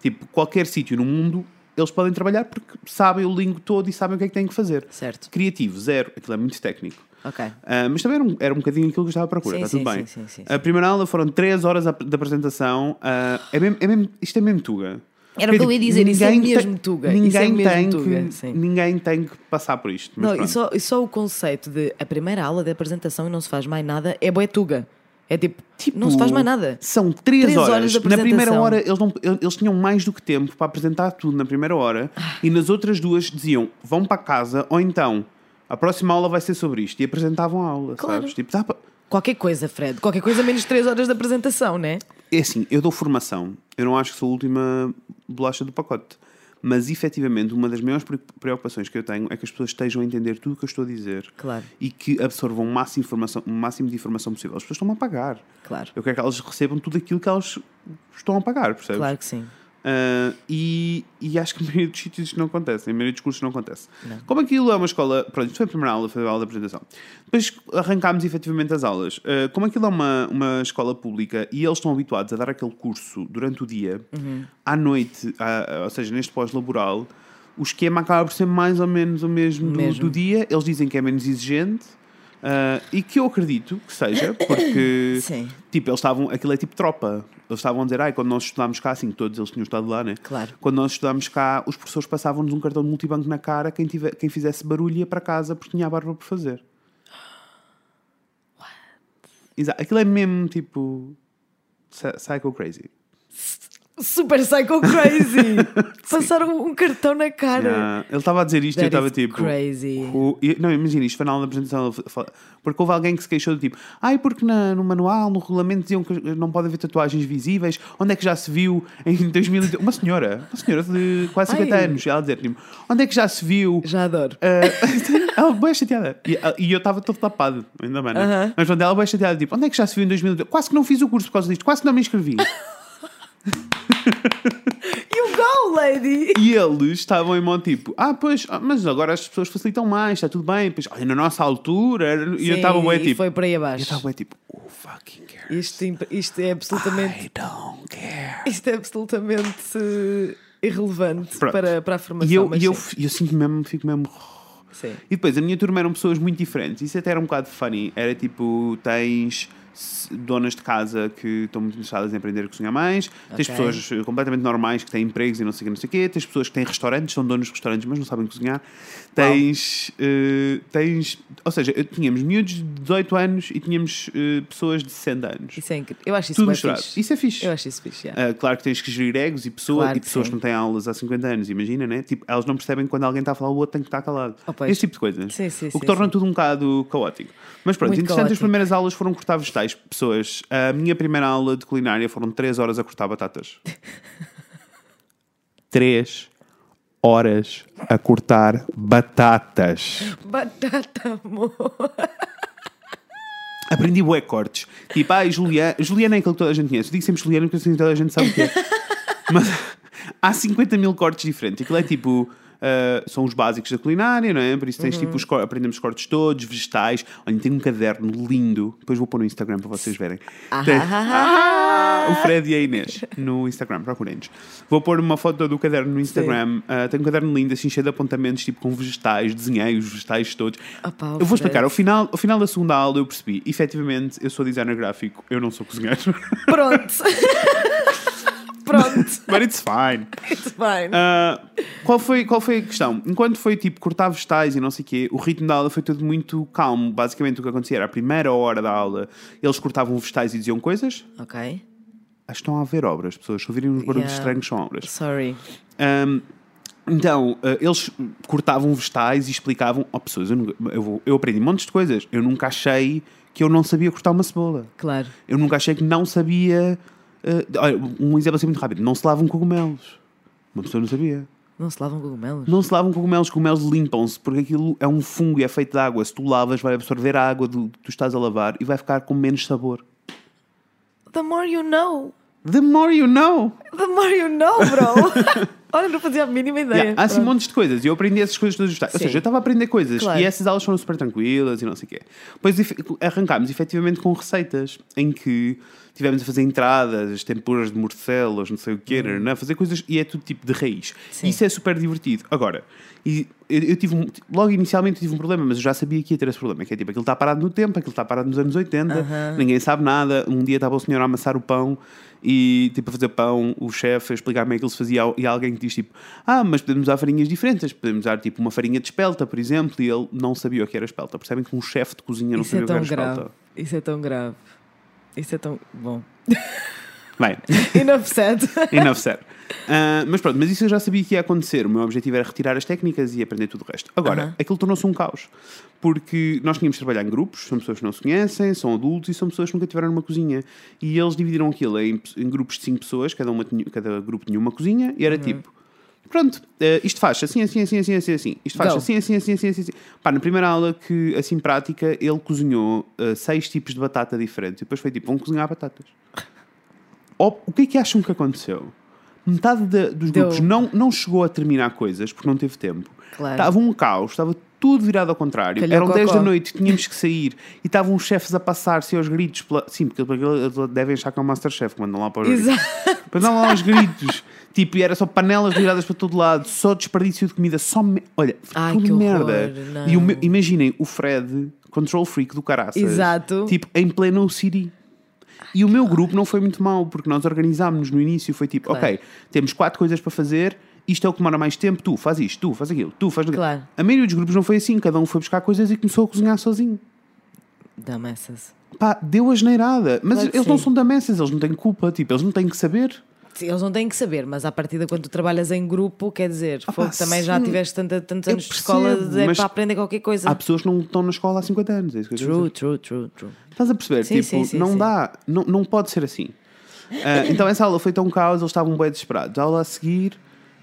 Tipo, qualquer sítio no mundo, eles podem trabalhar porque sabem o lingo todo e sabem o que é que têm que fazer. Certo. Criativo, zero. Aquilo é muito técnico. Ok. Ah, mas também era um, era um bocadinho aquilo que eu estava à procura, Sim, está tudo sim, bem. sim, sim, sim, A primeira aula foram 3 horas de apresentação. ah, é mesmo, é mesmo- isto é mesmo tuga. Era o que eu ia dizer, isso é mesmo tem- tuga, isso Ninguém, é mesmo tem tuga, que, ninguém tem que passar por isto. Não, e só, e só o conceito de a primeira aula de apresentação e não se faz mais nada é boetuga. É tipo, não se faz mais nada. São 3 Três horas. horas na primeira hora eles, não, eles tinham mais do que tempo para apresentar tudo na primeira hora Ah. e nas outras duas diziam vão para casa ou então a próxima aula vai ser sobre isto e apresentavam a aula, Claro. sabes? Tipo, dá para- Qualquer coisa, Fred. Qualquer coisa menos três horas de apresentação, né? É assim, eu dou formação. Eu não acho que sou a última bolacha do pacote. Mas, efetivamente, uma das maiores pre- preocupações que eu tenho é que as pessoas estejam a entender tudo o que eu estou a dizer. Claro. E que absorvam o máximo, informação, o máximo de informação possível. As pessoas estão a pagar. Claro. Eu quero que elas recebam tudo aquilo que elas estão a pagar, percebes? Claro que sim. Ah, e, e acho que a maioria dos sítios isto não acontece, a maioria dos cursos não acontece. Como aquilo é uma escola, pronto, isto foi a primeira aula, foi a aula de apresentação. Depois arrancámos efetivamente as aulas. Ah, como aquilo é uma, uma escola pública e eles estão habituados a dar aquele curso durante o dia, à noite, ah, ou seja, neste pós-laboral, o esquema acaba por ser mais ou menos o mesmo do, Mesmo. do dia. Eles dizem que é menos exigente. Ah, e que eu acredito que seja, porque Sim. Tipo, eles estavam, aquilo é tipo tropa. Eles estavam a dizer, ai, quando nós estudámos cá, assim, todos eles tinham estado lá, né? Claro. Quando nós estudámos cá, os professores passavam-nos um cartão de multibanco na cara, quem, tiver, quem fizesse barulho ia para casa porque tinha a barba por fazer. Exato. Aquilo é mesmo tipo. psy- Psycho crazy. Super psycho crazy! Passaram um cartão na cara. Ah, ele estava a dizer isto e eu estava tipo. crazy. o- e- não, imagina, isto foi na aula de apresentação. Porque houve alguém que se queixou do tipo, ai, porque na- no manual, no regulamento diziam que não pode haver tatuagens visíveis. Onde é que já se viu em 2000? Uma senhora, uma senhora de quase 50 Ai. anos, ela dizer, tipo, onde é que já se viu? Já adoro. Ah, ela bem chateada. E, ah, e eu estava todo tapado, ainda bem, né? Aham. Mas quando ela bem chateada, tipo, onde é que já se viu em 2002? Quase que não fiz o curso por causa disto, quase que não me inscrevi. You go, lady! E eles estavam em modo tipo, ah, pois, ah, mas agora as pessoas facilitam mais, está tudo bem. Pois, olha, na nossa altura. era- E eu Sim, estava bem e tipo. foi por aí Eu abaixo. estava bem tipo, oh fucking care. Isto, imp- isto é absolutamente. I don't care. Isto é absolutamente eh, irrelevante Pronto. para, para a formação. E eu, mas e eu, sim. eu sinto mesmo, fico mesmo. Sim. E depois a minha turma eram pessoas muito diferentes. Isso até era um bocado funny. Era tipo, tens donas de casa que estão muito interessadas em aprender a cozinhar mais, tens Ok. pessoas completamente normais que têm empregos e não sei o que, não sei o quê, tens pessoas que têm restaurantes, são donos de restaurantes, mas não sabem cozinhar. Tens, eh, tens, ou seja, tínhamos miúdos de 18 anos e tínhamos eh, pessoas de 60 anos. Isso é incrível. Eu acho isso Tudo misturado. fixe. Isso é fixe. Eu acho isso fixe, yeah. Uh, claro que tens que gerir egos e, pessoa, Claro e pessoas sim. que não têm aulas há 50 anos, imagina, né? Tipo, elas não percebem quando alguém está a falar, o outro tem que estar calado. Oh. Esse tipo de coisas. Sim, sim, o que torna tudo um bocado caótico. Mas pronto, Muito as caótico. primeiras aulas foram cortar vegetais. Pessoas, a minha primeira aula de culinária foram 3 horas a cortar batatas. 3 horas a cortar batatas. Batata, amor. Aprendi bué cortes. Tipo, ai, Juliana. Juliana é aquilo que toda a gente conhece. Eu digo sempre Juliana porque assim toda a gente sabe o que é. Mas há 50 mil cortes diferentes. Aquilo é tipo. Ah, são os básicos da culinária, não é? Por isso tens tipo os aprendemos os cortes todos, vegetais. Olha, tem um caderno lindo. Depois vou pôr no Instagram para vocês verem. Tem- Ah, o Fred e a Inês no Instagram, procurem-nos. Vou pôr uma foto do caderno no Instagram. Ah, tem um caderno lindo, assim, cheio de apontamentos, tipo com vegetais, desenhei os vegetais todos. Opa, eu vou Fred. explicar, ao final, ao final da segunda aula eu percebi, efetivamente, eu sou designer gráfico, eu não sou cozinheiro. Pronto. Pronto. But it's fine. It's fine. Ah, qual, foi, qual foi a questão? Enquanto foi tipo cortar vegetais e não sei o quê, o ritmo da aula foi tudo muito calmo. Basicamente o que acontecia era a primeira hora da aula, eles cortavam vegetais e diziam coisas. ok. Acho que estão a haver obras, pessoas. Se ouvirem uns barulhos Yeah. estranhos, são obras. Sorry. Um, então, uh, eles cortavam vegetais e explicavam. Oh, pessoas, eu, nunca- eu, vou- eu aprendi montes de coisas. Eu nunca achei que eu não sabia cortar uma cebola. Claro. Eu nunca achei que não sabia. Uh, olha, um exemplo assim muito rápido: não se lavam cogumelos. Uma pessoa não sabia. Não se lavam cogumelos? Não se lavam cogumelos, cogumelos limpam-se, porque aquilo é um fungo e é feito de água. Se tu lavas, vai absorver a água do que tu estás a lavar e vai ficar com menos sabor. The more you know. The more you know! The more you know, bro. Olha, não fazia a mínima ideia. Yeah, há assim Pronto. montes de coisas e eu aprendi essas coisas todas. Ou Sim. seja, eu estava a aprender coisas Claro. e essas aulas foram super tranquilas e não sei o quê. Depois arrancámos efetivamente com receitas em que tivemos a fazer entradas, tempuras de morcelos, não sei o quê, não é? fazer coisas e é tudo tipo de raiz. Sim. Isso é super divertido. Agora, e eu, eu tive um- logo inicialmente tive um problema, mas eu já sabia que ia ter esse problema, que é tipo aquilo está parado no tempo, aquilo está parado nos anos 80, ninguém sabe nada. Um dia estava o senhor a amassar o pão e tipo a fazer pão, o chefe a explicar como é que ele se fazia e alguém que diz tipo, ah, mas podemos usar farinhas diferentes, podemos usar tipo uma farinha de espelta, por exemplo, e ele não sabia o que era espelta. Percebem que um chefe de cozinha não Isso é sabia o que era grave. espelta. Isso é tão grave. Isso é tão. Bom. Bem, Enough said. enough said. Ah, mas pronto, mas isso eu já sabia que ia acontecer. O meu objetivo era retirar as técnicas e aprender tudo o resto. Agora, Aham. aquilo tornou-se um caos. Porque nós tínhamos de trabalhar em grupos, são pessoas que não se conhecem, são adultos e são pessoas que nunca tiveram numa cozinha. E eles dividiram aquilo em, em grupos de 5 pessoas, cada, uma tinha- cada grupo tinha uma cozinha, e era Uhum. tipo. Pronto, eh, isto faz assim, assim, assim, assim, assim, assim. Isto faz assim, assim, assim, assim, assim, assim. Pá, na primeira aula que, assim, prática, ele cozinhou eh, seis tipos de batata diferentes. E depois foi tipo, vão cozinhar batatas. Oh, o que é que acham que aconteceu? metade da- dos Deu- grupos não, não chegou a terminar coisas porque não teve tempo. Claro. Estava um caos, estava tudo virado ao contrário. Calhou Eram 10 cocó. da noite, tínhamos que sair e estavam os chefes a passar-se aos gritos. Pela... Sim, porque eles devem achar que é um Masterchef quando andam lá para os gritos. Exato. Depois andavam lá aos gritos. Tipo, e era só panelas viradas para todo lado, só desperdício de comida, só. Me... Olha, Ai, tudo que horror, merda. não. E o meu- imaginem o Fred, control freak do caraças. Exato. Tipo, em pleno OCD. E o meu grupo não foi muito mau, porque nós organizámos no início. Foi tipo, Claro. ok, temos quatro coisas para fazer, isto é o que demora mais tempo, tu faz isto, tu faz aquilo, tu faz aquilo. Claro. A maioria dos grupos não foi assim, cada um foi buscar coisas e começou a cozinhar sozinho. Damasas. Pá, deu a geneirada. Mas Claro eles não sim. são damessas, eles não têm culpa, tipo, eles não têm que saber. Eles não têm que saber, mas à partida quando tu trabalhas em grupo, quer dizer, Ah, pá, também já sim. tiveste tanta, tantos anos de escola percebo, de, é mas para aprender qualquer coisa. Há pessoas que não estão na escola há 50 anos. É isso que eu a. True, true, true, true. Estás a perceber? Sim, tipo, sim, não dá, não, não pode ser assim. Ah, então essa aula foi tão caos, eles estavam bem desesperados. A aula a seguir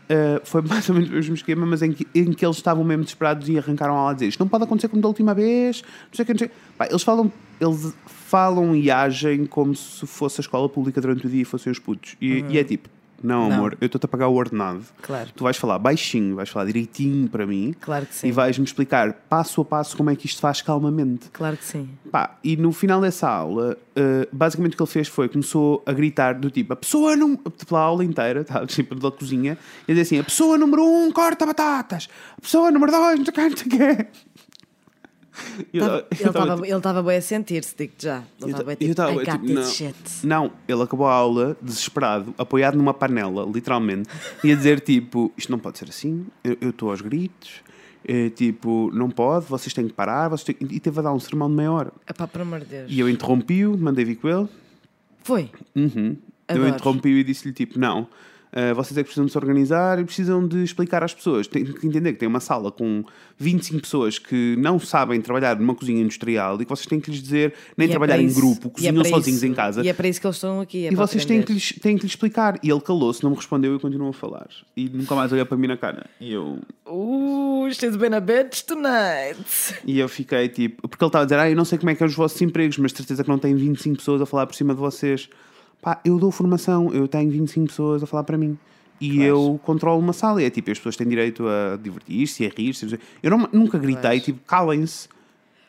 ah, foi mais ou menos o mesmo esquema, mas em que, em que eles estavam mesmo desesperados e arrancaram a aula a dizer isto não pode acontecer como da última vez, não sei o que, não sei o quê." Pá, eles falam, eles falam e agem como se fosse a escola pública durante o dia e fossem os putos. E, e é tipo, não, Uhum. Não. amor, eu estou-te a pagar o ordenado. Claro. Tu vais falar baixinho, vais falar direitinho para mim. Claro que sim. E vais-me explicar passo a passo como é que isto faz calmamente. Claro que sim. Pá, e no final dessa aula, eh, basicamente o que ele fez foi começou a gritar do tipo, a pessoa não. pela aula inteira, tá, tipo da cozinha, e a dizer assim: a pessoa número um corta batatas, a pessoa número dois, não sei o que, não sei o quê. Tava- eu Ele tava, estava ele estava bem a sentir-se, digo-te já. Ele estava ta- bem eu tipo, I got tipo, não. shit. Não, ele acabou a aula desesperado, apoiado numa panela, literalmente, e a dizer tipo: isto não pode ser assim, eu estou aos gritos, eh, tipo, não pode, vocês têm que parar, vocês têm... e teve a dar um sermão de meia hora. Epá, por amor de Deus. E eu interrompi-o, mandei vir com ele. Foi. Uhum. Eu interrompi-o e disse-lhe tipo: não, ah, vocês é que precisam de se organizar e precisam de explicar às pessoas. Tem que entender que tem uma sala com 25 pessoas que não sabem trabalhar numa cozinha industrial e que vocês têm que lhes dizer nem E é trabalhar para em grupo, é cozinham para sozinhos isso- em casa. E é para isso que eles estão aqui. é E vocês têm que, lhes, têm que lhes explicar. E ele calou-se, não me respondeu e continuou a falar. E nunca mais olhou para mim na cara. E eu, Uh, she's been a bitch tonight. e eu fiquei tipo. Porque ele estava a dizer, ah, eu não sei como é que é os vossos empregos, mas certeza que não tem 25 pessoas a falar por cima de vocês. Pá, eu dou formação, eu tenho 25 pessoas a falar para mim. E eu controlo uma sala. E é tipo, as pessoas têm direito a divertir-se, a rir-se. Eu não- nunca gritei, Pois. tipo, calem-se.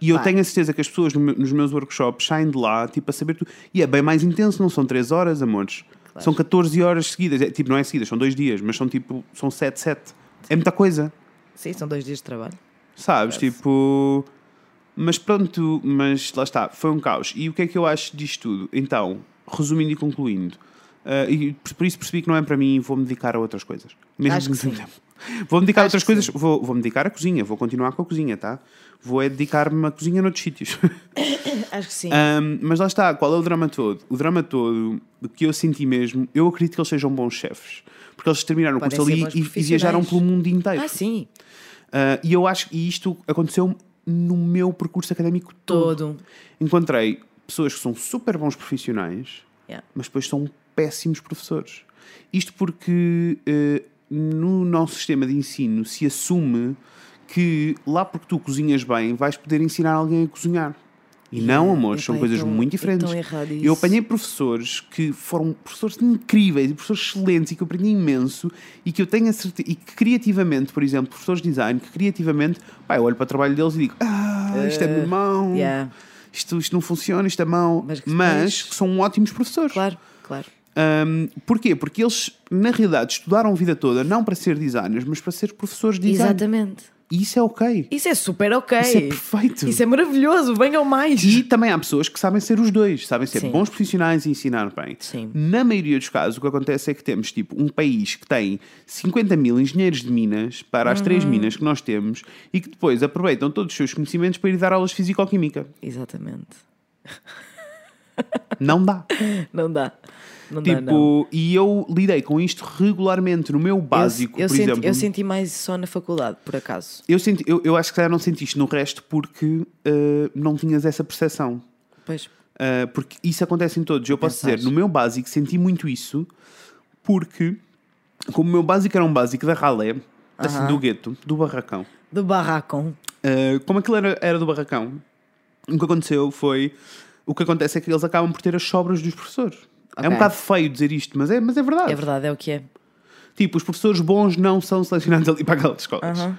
E eu Pá. tenho a certeza que as pessoas no meu- nos meus workshops saem de lá, tipo, a saber tudo. E é bem mais intenso, não são 3 horas, amores. São 14 horas seguidas. É, tipo, não é seguidas, são dois dias, mas são tipo, são 7, 7. É muita coisa. Sim, são dois dias de trabalho. Sabes? Tipo. Mas pronto, mas lá está, foi um caos. E o que é que eu acho disto tudo? Então, resumindo e concluindo, ah, e por isso percebi que não é para mim e vou-me dedicar a outras coisas. Mesmo Acho que sim. tempo. Vou-me dedicar a Acho outras que coisas, vou, vou-me dedicar à cozinha, vou continuar com a cozinha, tá? Vou é dedicar-me à cozinha noutros sítios. Acho que sim. Um, mas lá está, qual é o drama todo? O drama todo, que eu senti mesmo, eu acredito que eles sejam bons chefes. Porque eles terminaram o curso ali e- e, viajaram pelo mundo inteiro. ah, sim. Uh, e eu acho que isto aconteceu no meu percurso académico todo. Todo. Encontrei pessoas que são super bons profissionais, Yeah. mas depois são péssimos professores. Isto porque uh, no nosso sistema de ensino se assume que lá porque tu cozinhas bem vais poder ensinar alguém a cozinhar. E não, amores, Epá, são coisas tão- muito é diferentes. Eu apanhei professores que foram professores incríveis professores excelentes e que eu aprendi imenso e que eu tenho a certeza, e que criativamente, por exemplo, professores de design, que criativamente, pá, eu olho para o trabalho deles e digo, ah, isto é de mão, Eh, Yeah. Isto, isto não funciona, isto é mão, Mas mas, que que são ótimos professores. Claro, claro. Um, porquê? Porque eles, na realidade, estudaram a vida toda não para ser designers, mas para ser professores de design. Exatamente. Isso é ok. Isso é super ok. Isso é perfeito. Isso é maravilhoso. Venham mais. E também há pessoas que sabem ser os dois, sabem ser Sim. bons profissionais e ensinar bem. Sim. Na maioria dos casos, o que acontece é que temos tipo um país que tem 50 mil engenheiros de minas para as Uhum. três minas que nós temos e que depois aproveitam todos os seus conhecimentos para ir dar aulas de fisicoquímica. Exatamente. Não dá. Não dá. Não dá, não. tipo, e eu lidei com isto regularmente no meu básico, eu, eu por senti, exemplo. eu senti mais só na faculdade, por acaso. Eu, senti, eu, eu acho que já não sentiste no resto porque eh, não tinhas essa percepção. Pois. Uh, porque isso acontece em todos. Eu posso dizer, no meu básico senti muito isso, porque como o meu básico era um básico da ralé, assim, Aham. do gueto, do barracão, Do barracão. uh, como aquilo era, era do barracão, o que aconteceu foi. O que acontece é que eles acabam por ter as sobras dos professores. É um bocado feio dizer isto, mas é, mas é verdade. É verdade, é o que é. Tipo, os professores bons não são selecionados ali para aquelas escolas. Aham.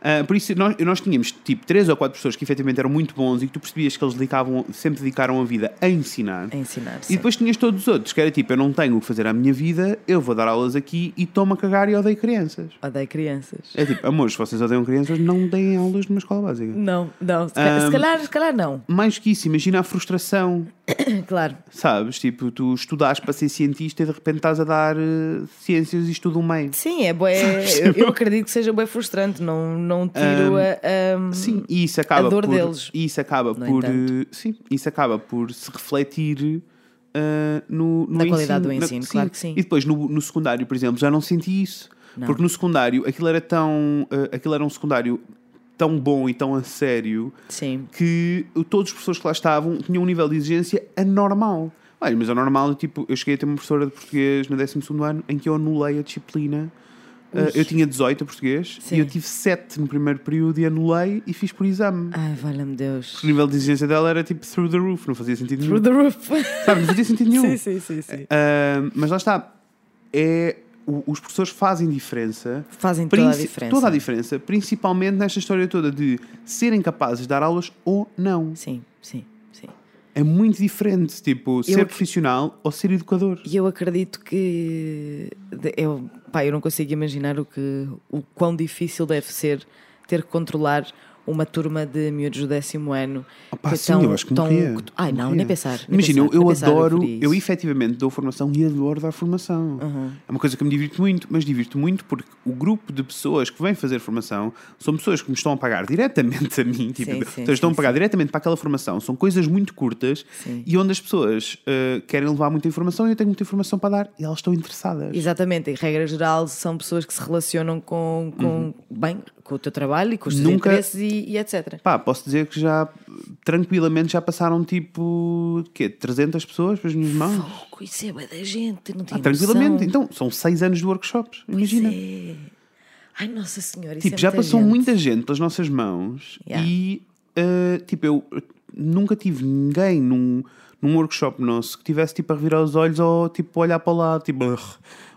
Ah, por isso, nós, nós tínhamos tipo três ou quatro pessoas que efetivamente eram muito bons e que tu percebias que eles dedicavam, sempre dedicaram a vida a ensinar. A ensinar. E sim. depois tinhas todos os outros, que era tipo, eu não tenho o que fazer à minha vida, eu vou dar aulas aqui e tomo a cagar e odeio crianças. Odeio crianças. É tipo, amores, se vocês odeiam crianças, não deem aulas numa escola básica. Não, não. Se, ca- se Ahm. calhar, se calhar não. Mais que isso, imagina a frustração, Claro. sabes? Tipo, tu estudaste para ser cientista e de repente estás a dar eh, ciências e estudo um meio. Sim, é bué, eu, eu acredito que seja bem frustrante. Não, não tiro a, a- Sim, e isso acaba a dor por, deles. isso acaba No por eh, sim, isso acaba por se refletir eh, no, no Na qualidade do na- ensino, claro que sim. E depois no, no secundário, por exemplo, já não senti isso. Não. Porque no secundário aquilo era tão eh, aquilo era um secundário tão bom e tão a sério Sim. que todos os professores que lá estavam tinham um nível de exigência anormal. Olha, mas anormal, tipo, eu cheguei a ter uma professora de português no 12 ano em que eu anulei a disciplina. Uh, eu tinha 18 a português Sim. e eu tive 7 no primeiro período e anulei e fiz por exame. Ai, valha-me Deus. O nível de exigência dela era tipo through the roof, não fazia sentido Through nenhum. the roof. Sabe, não fazia sentido nenhum. sim, sim, sim, sim. Uh, mas lá está. É, o- os professores fazem diferença. Fazem toda a diferença. Toda a diferença, principalmente nesta história toda de serem capazes de dar aulas ou não. Sim, sim, sim. É muito diferente, tipo, ser ac- profissional ou ser educador. E eu acredito que eu, pá, eu não consigo imaginar o que o quão difícil deve ser ter que controlar uma turma de miúdos do décimo ano. Opa, que sim, tão- eu acho que tão- morria. Ai, não, Morria. nem pensar. nem Imagina, pensar, eu, eu pensar, adoro, eu efetivamente dou formação e adoro dar formação. Uhum. É uma coisa que me divirto muito, mas divirto muito porque o grupo de pessoas que vêm fazer formação são pessoas que me estão a pagar diretamente a mim, tipo, Sim, sim, então estão a pagar diretamente para aquela formação. São coisas muito curtas e onde as pessoas eh, querem levar muita informação e eu tenho muita informação para dar e elas estão interessadas. Exatamente, em regra geral, são pessoas que se relacionam com, com bem, com o teu trabalho e com os teus. Nunca- interesses e, e etc. Pá, posso dizer que já tranquilamente já passaram tipo quê, 300 pessoas para as minhas mãos. Fogo, isso é da gente, não Ah, tranquilamente. noção. Então, são 6 anos de workshops. Imagina. É. Ai, Nossa Senhora, isso Tipo, é já passou gente. muita gente pelas nossas mãos Yeah. e uh, tipo, eu nunca tive ninguém num, num workshop nosso que tivesse tipo a revirar os olhos ou tipo a olhar para lá, tipo,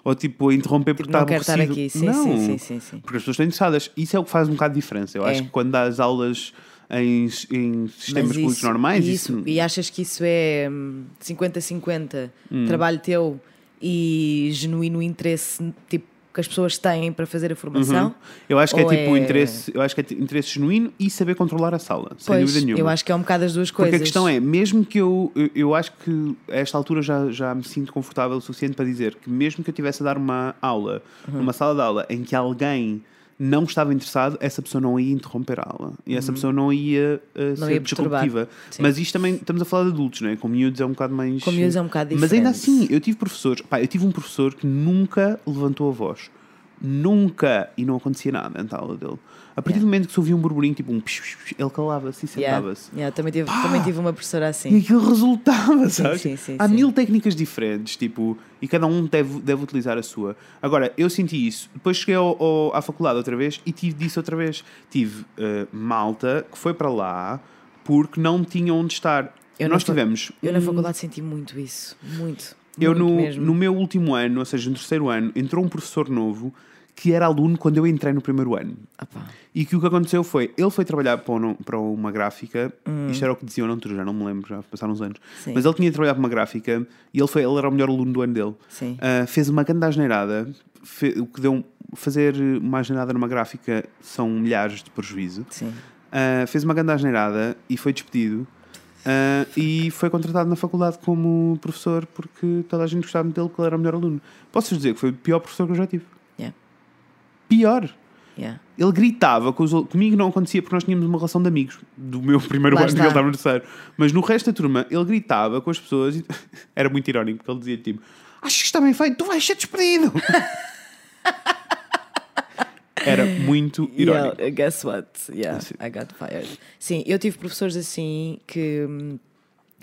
ou tipo a interromper porque não está estar aborrecido. aqui. Sim, não, sim, sim, sim, porque as pessoas estão interessadas. Isso é o que faz um bocado de diferença. Eu É. acho que quando dás aulas em, em sistemas Mas públicos normais, isso, isso, E achas que isso é hum, 50-50 Hum. trabalho teu e genuíno interesse tipo, que as pessoas têm para fazer a formação? Uhum. eu acho que é tipo é- interesse, eu acho que é interesse genuíno e saber controlar a sala, sem Pois, dúvida nenhuma. eu acho que é um bocado as duas Porque coisas. a questão é, mesmo que eu, eu, eu acho que a esta altura já, já me sinto confortável o suficiente para dizer que mesmo que eu estivesse a dar uma aula, Uhum. numa sala de aula em que alguém não estava interessado, essa pessoa não ia interromper a aula e essa pessoa não ia uh, Uhum. Não ser disruptiva. Mas isto também estamos a falar de adultos, não é? Com miúdos é um bocado mais. Com miúdos é um bocado Mas ainda diferente. assim, eu tive professores, pá, eu tive um professor que nunca levantou a voz. Nunca, e não acontecia nada na aula dele. A partir do momento que se ouvia um burburinho, tipo um psh, psh, psh, ele calava-se e sentava-se. yeah, também, tive, também tive uma professora E assim. aquilo resultava, sabes? sim, sim, Há sim. mil técnicas diferentes, tipo, e cada um deve, deve utilizar a sua. Agora, eu senti isso. Depois cheguei ao, ao- à faculdade outra vez e tive disso outra vez. Tive eh, malta que foi para lá porque não tinham onde estar. Eu Nós na tivemos. Eu na faculdade senti muito isso. Muito. eu muito no, mesmo. no meu último ano, ou seja, no terceiro ano, entrou um professor novo que era aluno quando eu entrei no primeiro ano. Pá. E que o que aconteceu foi, ele foi trabalhar para, um- para uma gráfica, Hum. isto era o que diziam na altura, já não me lembro, já passaram uns anos, Sim. mas ele tinha de trabalhar para uma gráfica e ele, foi, ele era o melhor aluno do ano dele. Sim. Ah, fez uma grande asneirada, o que deu um- fazer uma asneirada numa gráfica são milhares de prejuízo. Sim. Ah, fez uma grande asneirada e foi despedido. Ah, e foi contratado na faculdade como professor porque toda a gente gostava dele porque ele era o melhor aluno. Posso dizer que foi o pior professor que eu já tive. Yeah. Pior. Yeah. Ele gritava com os outros. Comigo não acontecia porque nós tínhamos uma relação de amigos do meu primeiro Lá ano que ele estava no terceiro. Mas no resto da turma, ele gritava com as pessoas e era muito irónico porque ele dizia tipo: Acho que está bem feito, tu vais ser despedido. era muito irónico. Yeah, guess what? Yeah, Sim. I got fired. Sim, eu tive professores assim que hum,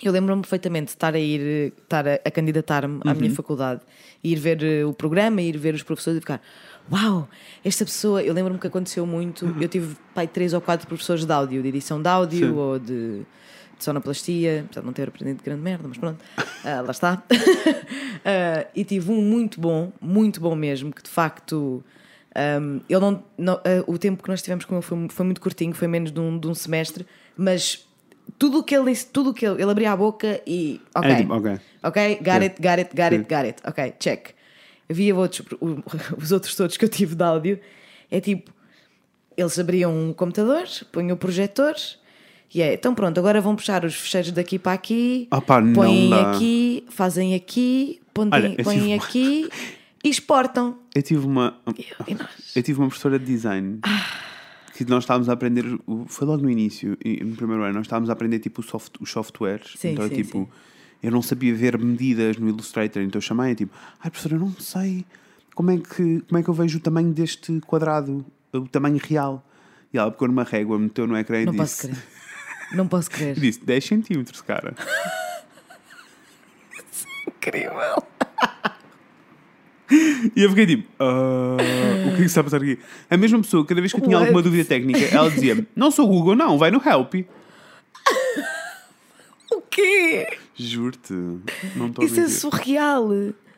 eu lembro-me perfeitamente de estar a ir, estar a, a candidatar-me à Uhum. minha faculdade, e ir ver eh, o programa, ir ver os professores e ficar. Uau, esta pessoa, eu lembro-me que aconteceu muito. Eu tive pai, três ou quatro professores de áudio, de edição de áudio Sim. ou de sonoplastia, apesar de não ter aprendido grande merda, mas pronto, ah, lá está. Ah, e tive um muito bom, muito bom mesmo, que de facto. um, ele não, não- ah, o tempo que nós tivemos com ele foi, foi muito curtinho, foi menos de um, de um semestre, mas tudo o que ele disse, tudo o que ele, ele abria a boca e. Ok, É tipo, ok. ok, got Sim. it, got it, got Sim. it, got it, ok, check. Havia outros, os outros todos que eu tive de áudio, é tipo, eles abriam um computador, punham o projetor e é, então pronto, agora vão puxar os fecheiros daqui para aqui, Ah não põem aqui, fazem aqui, põem, Olha, eu põem tive uma- aqui e exportam. Eu tive uma. E nós? Eu tive uma professora de design que nós estávamos a aprender. Foi logo no início, no primeiro ano, nós estávamos a aprender tipo soft, os softwares. Sim, então, sim, tipo, sim. Eu não sabia ver medidas no Illustrator, então eu chamei tipo, ai professora, eu não sei como é, que, como é que eu vejo o tamanho deste quadrado, o tamanho real. E ela pegou numa régua, meteu no ecrã e Não disse. posso crer. Não posso crer. Disse 10 centímetros, cara. Incrível. E eu fiquei tipo, "Ah, o que é que está a passar aqui? A mesma pessoa, cada vez que eu tinha What? alguma dúvida técnica, ela dizia: Não sou o Google, não, vai no Help. O quê? Juro-te, não estou a Isso é mentir. surreal.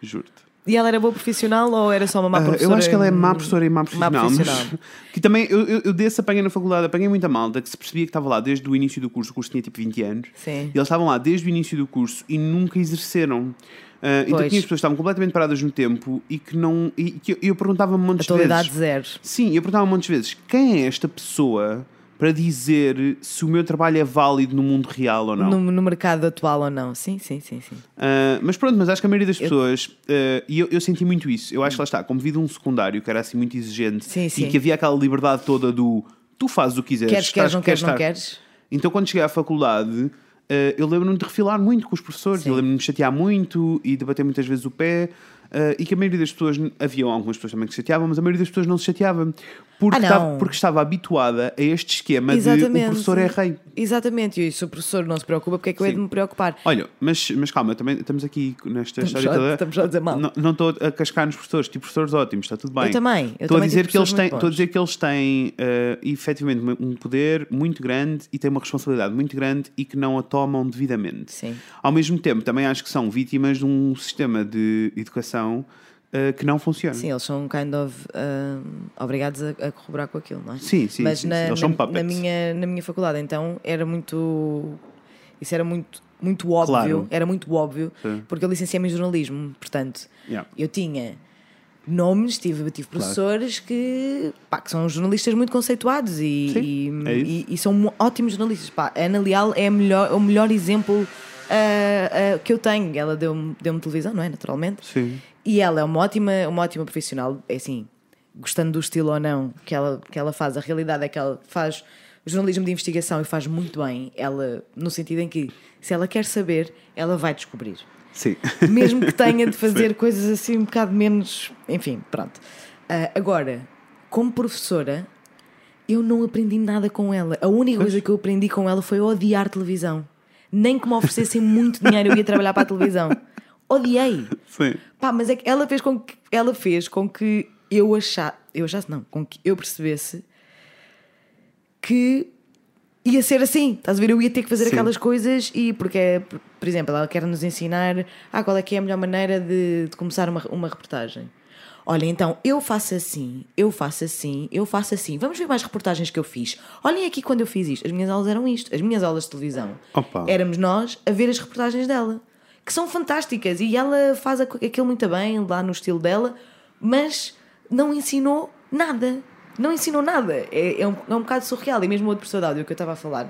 Juro-te. E ela era boa profissional ou era só uma má Ah, professora? eu acho que ela é má professora e má Má profissional. mas profissional. que também, eu, eu, eu desse apanhei na faculdade, apanhei muita malta que se percebia que estava lá desde o início do curso, o curso tinha tipo 20 anos, Sim. e eles estavam lá desde o início do curso e nunca exerceram. Ah, então Pois. tinha as pessoas que estavam completamente paradas no tempo e que não. E que eu, eu perguntava-me montes de Atualidade vezes. zero. Sim, eu perguntava montes de vezes: quem é esta pessoa para dizer se o meu trabalho é válido no mundo real ou não? No, no mercado atual ou não. Sim, sim, sim, sim. Ah, mas pronto, mas acho que a maioria das pessoas, ah, e eu, eu senti muito isso, eu acho que lá está, como vi de um secundário que era assim muito exigente Sim, e sim. que havia aquela liberdade toda do tu fazes o que quiseres, Queres, queres, não queres, não queres? Então quando cheguei à faculdade, ah, eu lembro-me de refilar muito com os professores, Sim. eu lembro-me de chatear muito e de bater muitas vezes o pé. ah, e que a maioria das pessoas, havia algumas pessoas também que se chateavam, mas a maioria das pessoas não se chateava porque, Ah, estava, porque estava habituada a este esquema de o professor é rei. Exatamente. E se o professor não se preocupa, porque é que eu hei de Sim. me preocupar? Olha, mas, mas calma, também estamos aqui nesta Estamos história só- toda. estamos só a dizer mal. Não, não estou a cascar nos professores, tipo professores ótimos, está tudo bem. Eu também, eu estou a também dizer tive que eles têm, estou a dizer que eles têm eh, efetivamente um poder muito grande e têm uma responsabilidade muito grande e que não a tomam devidamente. Sim. Ao mesmo tempo, também acho que são vítimas de um sistema de educação eh, que não funciona. Sim, eles são kind of um, obrigados a, a corroborar com aquilo, não é? Sim, sim, Mas sim, na, sim, eles na, são puppets. na minha, na minha faculdade, então, era muito. Isso era muito, muito óbvio. Claro. Era muito óbvio, Sim. porque eu licenciei-me em jornalismo, portanto, Yeah. eu tinha nomes, tive, tive professores que, pá, que são jornalistas muito conceituados e, Sim, e, é e- e são mo- ótimos jornalistas. Pá, a Ana Leal é melhor, o melhor exemplo ah, que eu tenho. Ela deu-me deu televisão, não é? Naturalmente. Sim. E ela é uma ótima, uma ótima profissional, é assim, gostando do estilo ou não que ela, que ela faz, a realidade é que ela faz jornalismo de investigação e faz muito bem, ela, no sentido em que se ela quer saber, ela vai descobrir. Sim. Mesmo que tenha de fazer coisas assim um bocado menos. Enfim, pronto. Ah, agora, como professora, eu não aprendi nada com ela. A única coisa que eu aprendi com ela foi odiar televisão. Nem que me oferecessem muito dinheiro eu ia trabalhar para a televisão. Odiei. Sim. Pá, mas é que ela fez com que, ela fez com que eu achasse, eu achasse não, com que eu percebesse que ia ser assim, estás a ver? Eu ia ter que fazer Sim. aquelas coisas e porque, é, por- exemplo, ela quer nos ensinar ah, qual é que é a melhor maneira de, de começar uma, uma reportagem. Olha, então eu faço assim, eu faço assim, eu faço assim. Vamos ver mais reportagens que eu fiz. Olhem aqui quando eu fiz isto. As minhas aulas eram isto. As minhas aulas de televisão. Opa. Éramos nós a ver as reportagens dela. Que são fantásticas. E ela faz aqu- aquilo muito bem, lá no estilo dela. Mas não ensinou nada. Não ensinou nada. É, é, um, é um bocado surreal. E mesmo outro professor de áudio que eu estava a falar,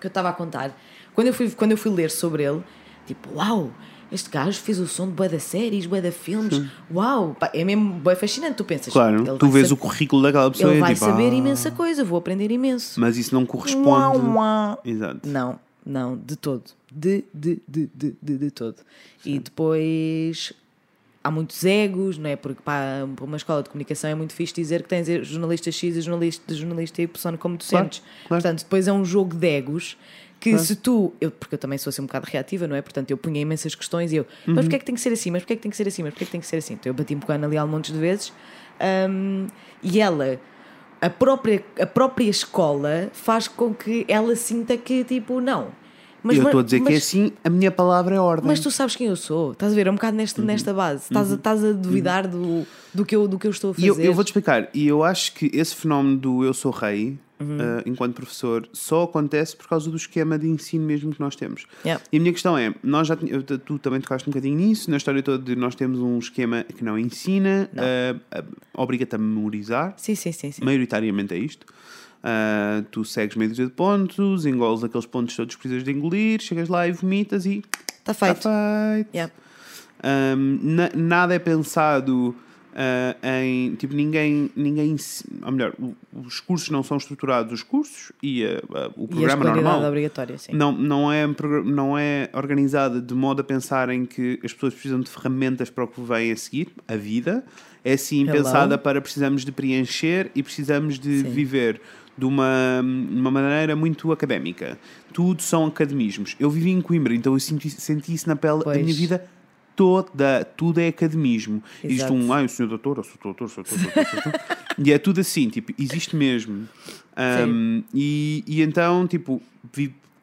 que eu estava a contar, quando eu fui, quando eu fui ler sobre ele, tipo, uau, este gajo fez o som de bué da séries, bué da filmes, uau, pá, é mesmo bué fascinante. Tu pensas, Claro, tu vês sab- o currículo daquela pessoa Ele e vai tipo, saber ah, imensa coisa, vou aprender imenso. Mas isso não corresponde. Uau, uau. Exato. Não, não, de todo. De, de, de, de, de, de todo. E depois há muitos egos, não é? Porque para uma escola de comunicação é muito fixe dizer que tens jornalista X e jornalista, jornalista Y como docentes. claro. Portanto, depois é um jogo de egos que se tu, eu, porque eu também sou assim um bocado reativa, não é? Portanto, eu punha imensas questões e eu, Uhum. mas porquê é que tem que ser assim? Mas porquê é que tem que ser assim? Mas porquê é que tem que ser assim? Então eu bati-me com a Ana Leal montes de vezes hum, e ela a própria, a própria escola faz com que ela sinta que, tipo, não, Mas- eu estou a dizer que é mas- assim, a minha palavra é ordem. Mas tu sabes quem eu sou. Estás a ver? É um bocado nesta, nesta base. Estás, a, estás a duvidar do, do, que eu, do que eu estou a E fazer. eu, eu vou-te explicar, e eu acho que esse fenómeno do eu sou rei, Uhum. eh, enquanto professor, só acontece por causa do esquema de ensino mesmo que nós temos. Yeah. E a minha questão é, nós já tu também tocaste um bocadinho nisso, na história toda de nós temos um esquema que não ensina, eh, obriga-te a memorizar, Sim, sim, sim. sim. maioritariamente é isto. Ah, tu segues dúzia de pontos, engoles aqueles pontos todos que precisas de engolir, chegas lá e vomitas e Está está feito. feito. Yeah. Um, na- nada é pensado uh, em tipo ninguém ninguém ou melhor os cursos não são estruturados os cursos e o E a programa normal obrigatória, sim. não, não, é, não é organizada de modo a pensar em que as pessoas precisam de ferramentas para o que vem a seguir, a vida. É sim Hello. pensada para precisamos de preencher e precisamos de Sim. viver de uma, uma maneira muito académica. Tudo são academismos. Eu vivi em Coimbra, então eu senti, senti isso na pele Pois. minha vida toda. Tudo é academismo. Existe Exato. um, ah, o senhor doutor, eu sou doutor, sou doutor, sou doutor. E é tudo assim, tipo, existe mesmo. Um, e, e então, tipo,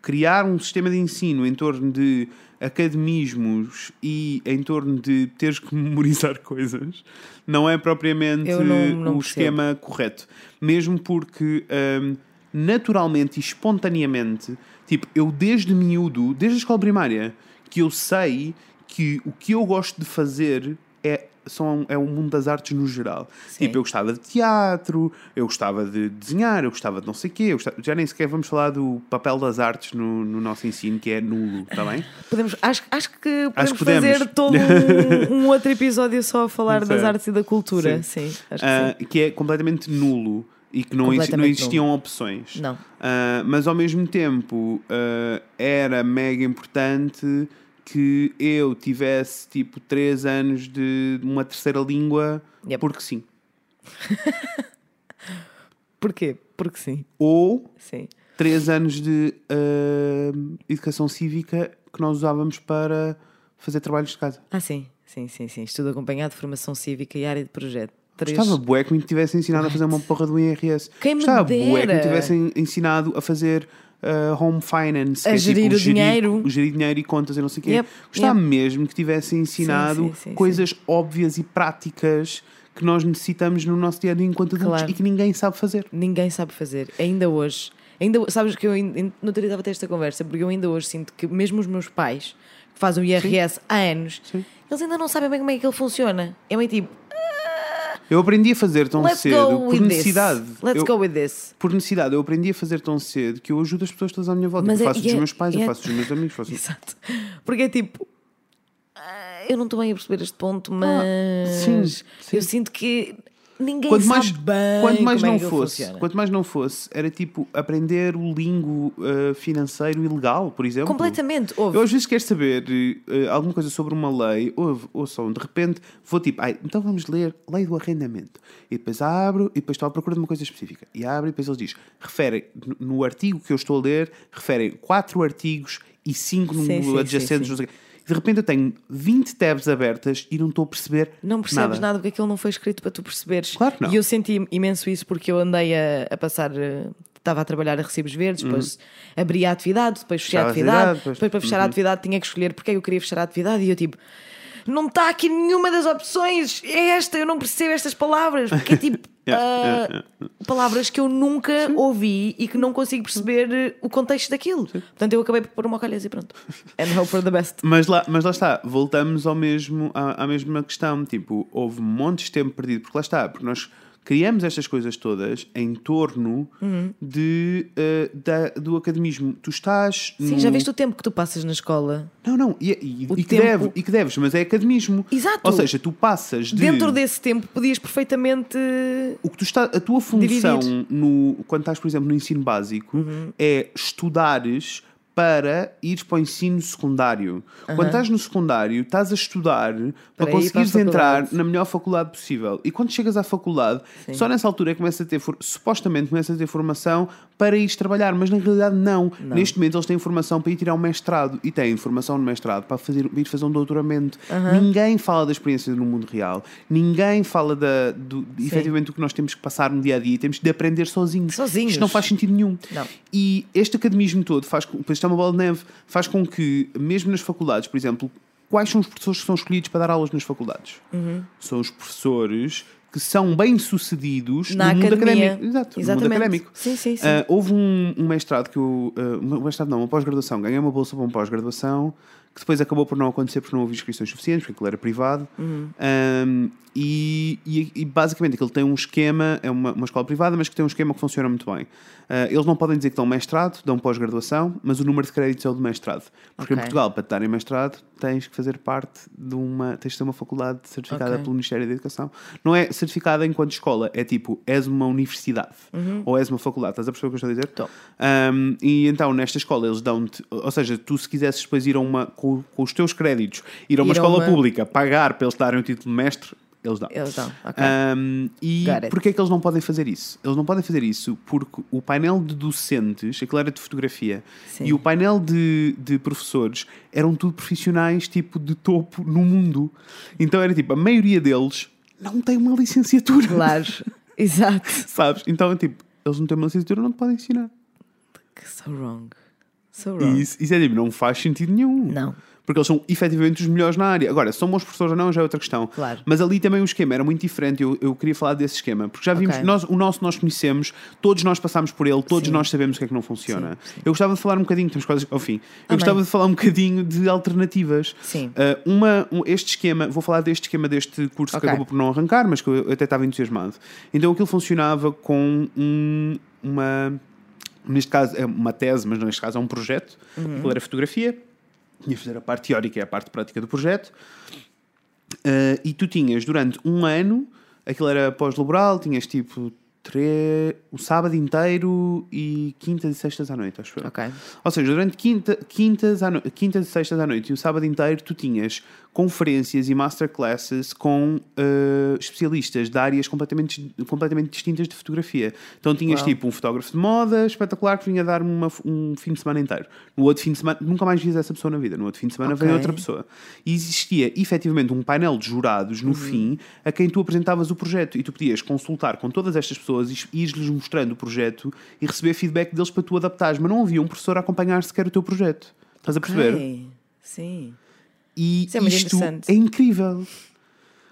criar um sistema de ensino em torno de academismos e em torno de teres que memorizar coisas não é propriamente Eu não- não o percebo. esquema correto. Mesmo porque um, naturalmente e espontaneamente, tipo, eu desde miúdo, desde a escola primária, que eu sei que o que eu gosto de fazer é, são, é o mundo das artes no geral. Sim. Tipo, eu gostava de teatro, eu gostava de desenhar, eu gostava de não sei o quê, eu gostava- já nem sequer vamos falar do papel das artes no, no nosso ensino, que é nulo, está bem? Podemos, acho, acho que podemos, que podemos. fazer todo um, um outro episódio só a falar das artes e da cultura. Sim, acho que Ah, sim. que é completamente nulo e que não, não existiam opções. Não. Ah, mas ao mesmo tempo ah, era mega importante que eu tivesse tipo 3 anos de uma terceira língua, Yep. porque sim. Porquê? Porque sim. Ou Sim. 3 anos de ah, educação cívica que nós usávamos para fazer trabalhos de casa. Ah, sim. Sim, sim, sim. Estudo acompanhado, formação cívica e área de projeto. Três. Gostava bué que me tivessem ensinado a fazer uma porra do IRS. Quem me Gostava bué que me tivessem ensinado a fazer ah, home finance. A que é gerir tipo o dinheiro. o gerir dinheiro e contas e não sei o quê. Yep, Gostava yep. mesmo que tivessem ensinado sim, sim, coisas óbvias e práticas que nós necessitamos no nosso dia a dia enquanto adultos Claro. e que ninguém sabe fazer. Ninguém sabe fazer. Ainda hoje. Ainda, sabes que eu dia estava a ter esta conversa, porque eu ainda hoje sinto que mesmo os meus pais, que fazem o IRS há anos, Sim. eles ainda não sabem bem como é que ele funciona. É meio tipo, Eu aprendi a fazer tão let's cedo por necessidade. this. Let's Eu- go with this. Por necessidade, eu aprendi a fazer tão cedo que eu ajudo as pessoas todas à minha volta. Mas eu é- faço e dos é- meus pais, e eu é- faço dos meus amigos, faço Exato. Porque é tipo, ah, eu não estou bem a perceber este ponto, mas Ah, sim, sim. eu sinto que ninguém quanto mais, bem quanto mais é não ele fosse, funciona. quanto mais não fosse, era tipo aprender o lingo uh, financeiro e legal, por exemplo. Completamente. Houve. Eu às vezes quero saber uh, alguma coisa sobre uma lei, ou, ou só de repente vou tipo, ai, então vamos ler lei do arrendamento. E depois abro e depois estou à procura de uma coisa específica. E abro e depois ele diz, refere, no, artigo que eu estou a ler, referem quatro artigos e cinco no Sim, sim, adjacentes. sim, quê. De repente eu tenho 20 tabs abertas e não estou a perceber Não percebes nada. porque aquilo não foi escrito para tu perceberes. Claro que não. E eu senti imenso isso porque eu andei a, a passar. eh, Estava a trabalhar a recibos verdes, depois abri a atividade, depois fechei a Uhum. Atividade, atividade, depois- depois para fechar a atividade tinha que escolher porque é eu queria fechar a atividade e eu tipo. Não está aqui nenhuma das opções, é esta, eu não percebo estas palavras, porque é tipo Yeah, ah, palavras que eu nunca ouvi e que não consigo perceber eh, o contexto daquilo. Portanto, eu acabei por pôr uma calhas e pronto. And hope for the best. Mas lá, mas lá está, voltamos ao mesmo, à, à mesma questão. Tipo, houve montes de tempo perdido, porque lá está, porque nós criamos estas coisas todas em torno Uhum. de, eh, da- do academismo. Tu estás. Sim, no- já viste o tempo que tu passas na escola? Não, não, e, e- e que deve, e que deves, mas é academismo. Exato. Ou seja, tu passas de. Dentro desse tempo podias perfeitamente. O que tu está, a tua função Dividir. no, quando estás, por exemplo, no ensino básico Uhum. é estudares para ires para o ensino secundário. Quando estás no secundário, estás a estudar para, Para ir conseguires entrar na melhor faculdade possível. E quando chegas à faculdade, só nessa altura é que começas a ter, supostamente começas a ter formação para ir trabalhar, mas na realidade não. Neste momento eles têm informação para ir tirar um mestrado e têm informação no mestrado para, fazer, para ir fazer um doutoramento. Ninguém fala da experiência no mundo real, ninguém fala da, do, efetivamente do que nós temos que passar no dia a dia, temos de aprender sozinhos. Sozinhos. Isto não faz sentido nenhum. Não. E este academismo todo faz com, depois está uma bola de neve, faz com que, mesmo nas faculdades, por exemplo, quais são os professores que são escolhidos para dar aulas nas faculdades? Uhum. São os professores que são bem-sucedidos no mundo academia. académico. Exato, no mundo Exatamente. académico. Sim, sim, sim. Ah, houve um, um mestrado que eu. ah, um mestrado não, uma pós-graduação. Ganhei uma bolsa para uma pós-graduação que depois acabou por não acontecer porque não houve inscrições suficientes, porque aquilo era privado. Uhum. Um, e, e- e basicamente aquilo tem um esquema, é uma, uma escola privada, mas que tem um esquema que funciona muito bem. Ah, eles não podem dizer que dão mestrado, dão pós-graduação, mas o número de créditos é o do mestrado. Porque em Ok. Portugal, para te darem mestrado, tens que fazer parte de uma. tens de ter uma faculdade certificada Ok. pelo Ministério da Educação. Não é certificada enquanto escola, é tipo, és uma universidade ou és uma faculdade. Estás a perceber o que eu estou a dizer? Tô. Um, e então, nesta escola, eles dão-te, ou seja, tu se quisesses depois ir a uma, com, com os teus créditos, ir a uma Ir escola uma- pública, pagar para eles darem o título de mestre, eles dão. Eles dão, ok. Um, e porquê é que eles não podem fazer isso? Eles não podem fazer isso porque o painel de docentes, aquilo era de fotografia, Sim. e o painel de, de professores eram tudo profissionais tipo de topo no mundo. Então era tipo, a maioria deles não tem uma licenciatura. Claro. Exato. Sabes? Então, tipo, eles não têm uma licenciatura, não te podem ensinar. So wrong. So wrong. E isso, isso é tipo, não faz sentido nenhum. Não. Porque eles são efetivamente os melhores na área. Agora, se são bons professores ou não, já é outra questão. Claro. Mas ali também o esquema era muito diferente. Eu, eu queria falar desse esquema. Porque já vimos, Ok. nós, o nosso nós conhecemos, todos nós passámos por ele, todos Sim. nós sabemos o que é que não funciona. Sim, sim. Eu gostava de falar um bocadinho, temos quase ao fim. Eu Amém. gostava de falar um bocadinho de alternativas. Sim. Ah, uma, um- este esquema, vou falar deste esquema deste curso Ok. que acabou por não arrancar, mas que eu até estava entusiasmado. Então aquilo funcionava com um- uma. Neste caso é uma tese, mas neste caso é um projeto. Uhum. Aquilo era fotografia, tinha que fazer a parte teórica e a parte prática do projeto. Ah, e tu tinhas durante um ano, aquilo era pós-laboral, tinhas tipo tre... o sábado inteiro e quintas e sextas à noite, acho eu. Ok. Ou seja, durante quinta, quintas, à no... quintas e sextas à noite e o sábado inteiro, tu tinhas conferências e masterclasses com eh, especialistas de áreas completamente, completamente distintas de fotografia. Então tinhas Uau. tipo um fotógrafo de moda espetacular que vinha dar-me uma- um fim de semana inteiro. No outro fim de semana, nunca mais vias essa pessoa na vida. No outro fim de semana Ok. veio outra pessoa. E existia efetivamente um painel de jurados Uhum. no fim a quem tu apresentavas o projeto e tu podias consultar com todas estas pessoas e ires-lhes mostrando o projeto e receber feedback deles para tu adaptares. Mas não havia um professor a acompanhar sequer o teu projeto. Estás a perceber? Sim. E Isso é muito isto interessante. é incrível.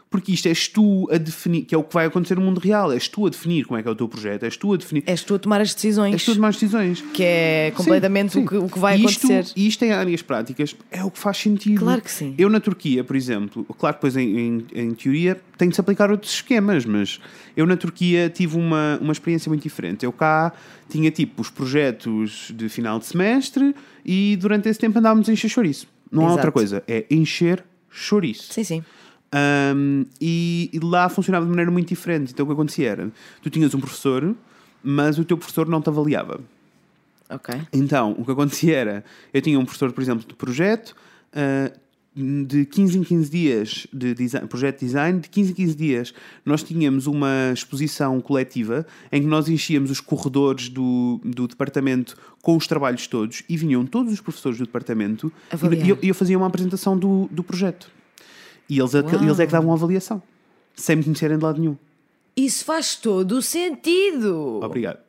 Porque isto és tu a definir, que é o que vai acontecer no mundo real, és tu a definir como é que é o teu projeto, és tu a definir, És tu a tomar as decisões. és tu a tomar as decisões. Que é completamente Sim, o, que, o que vai sim. Isto- acontecer. E isto em áreas práticas é o que faz sentido. Claro que sim. Eu na Turquia, por exemplo, claro que depois em, em, em teoria tem de se aplicar outros esquemas, mas eu na Turquia tive uma, uma experiência muito diferente. Eu cá tinha tipo os projetos de final de semestre e durante esse tempo andávamos encher chouriço. Não há Exato. outra coisa, é encher chouriço. Sim, sim. Um, e, e lá funcionava de maneira muito diferente. Então o que acontecia era: tu tinhas um professor, mas o teu professor não te avaliava. Ok. Então o que acontecia era: eu tinha um professor, por exemplo, de projeto. uh, de 15 em 15 dias de design, projeto de design, de 15 em 15 dias nós tínhamos uma exposição coletiva em que nós enchíamos os corredores do, do departamento com os trabalhos todos e vinham todos os professores do departamento Avaliar. e eu, eu fazia uma apresentação do, do projeto. E eles, Uau. eles é que davam avaliação, sem me conhecerem de lado nenhum. Isso faz todo o sentido. Obrigado.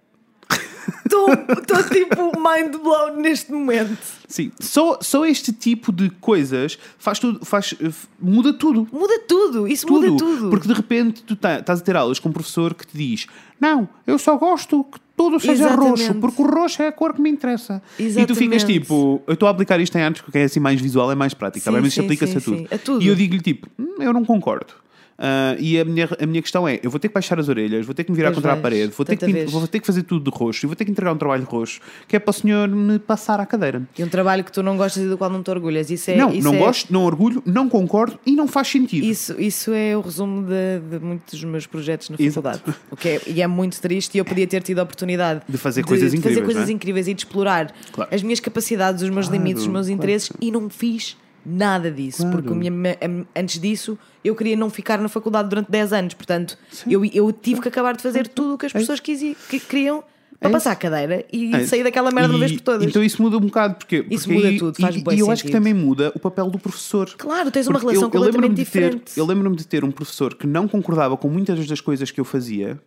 Estou tipo mind blown neste momento. Sim, só, só este tipo de coisas faz tudo, faz, muda tudo. Muda tudo. Isso Tudo. muda tudo. Porque de repente tu tá- estás a ter aulas com um professor que te diz: Não, eu só gosto que tudo seja Exatamente. roxo, porque o roxo é a cor que me interessa. E tu ficas Exatamente. tipo: Eu estou a aplicar isto em artes porque é assim mais visual, é mais prático, tá bem? mas isto aplica-se a, tudo. A tudo. E eu digo-lhe tipo: "Hum, Eu não concordo. Ah, e a minha, a minha questão é: eu vou ter que baixar as orelhas, vou ter que me virar Pois contra a parede, vou ter, que, vou ter que fazer tudo de roxo e vou ter que entregar um trabalho roxo, que é para o senhor me passar à cadeira. E um trabalho que tu não gostas e do qual não te orgulhas. Isso é, não, isso não é, gosto, não orgulho, não concordo e não faz sentido. Isso, isso é o resumo de, de muitos dos meus projetos na faculdade. O que é, e é muito triste e eu podia ter tido a oportunidade De fazer coisas de incríveis, fazer coisas não é? incríveis e de explorar Claro. as minhas capacidades, os meus Claro, limites, os meus claro interesses e não fiz nada disso. Claro. Porque minha- antes disso eu queria não ficar na faculdade durante 10 anos. Portanto, eu, eu tive que acabar de fazer tudo o que as pessoas quisi- que queriam para É passar a cadeira e É. sair daquela merda uma vez por todas. Então isso muda um bocado, porque, Isso porque muda aí- tudo, faz e, e eu acho que também muda o papel do professor. Claro, tens uma Porque relação eu- eu completamente de ter- diferente. eu lembro-me de ter um professor que não concordava com muitas das coisas que eu fazia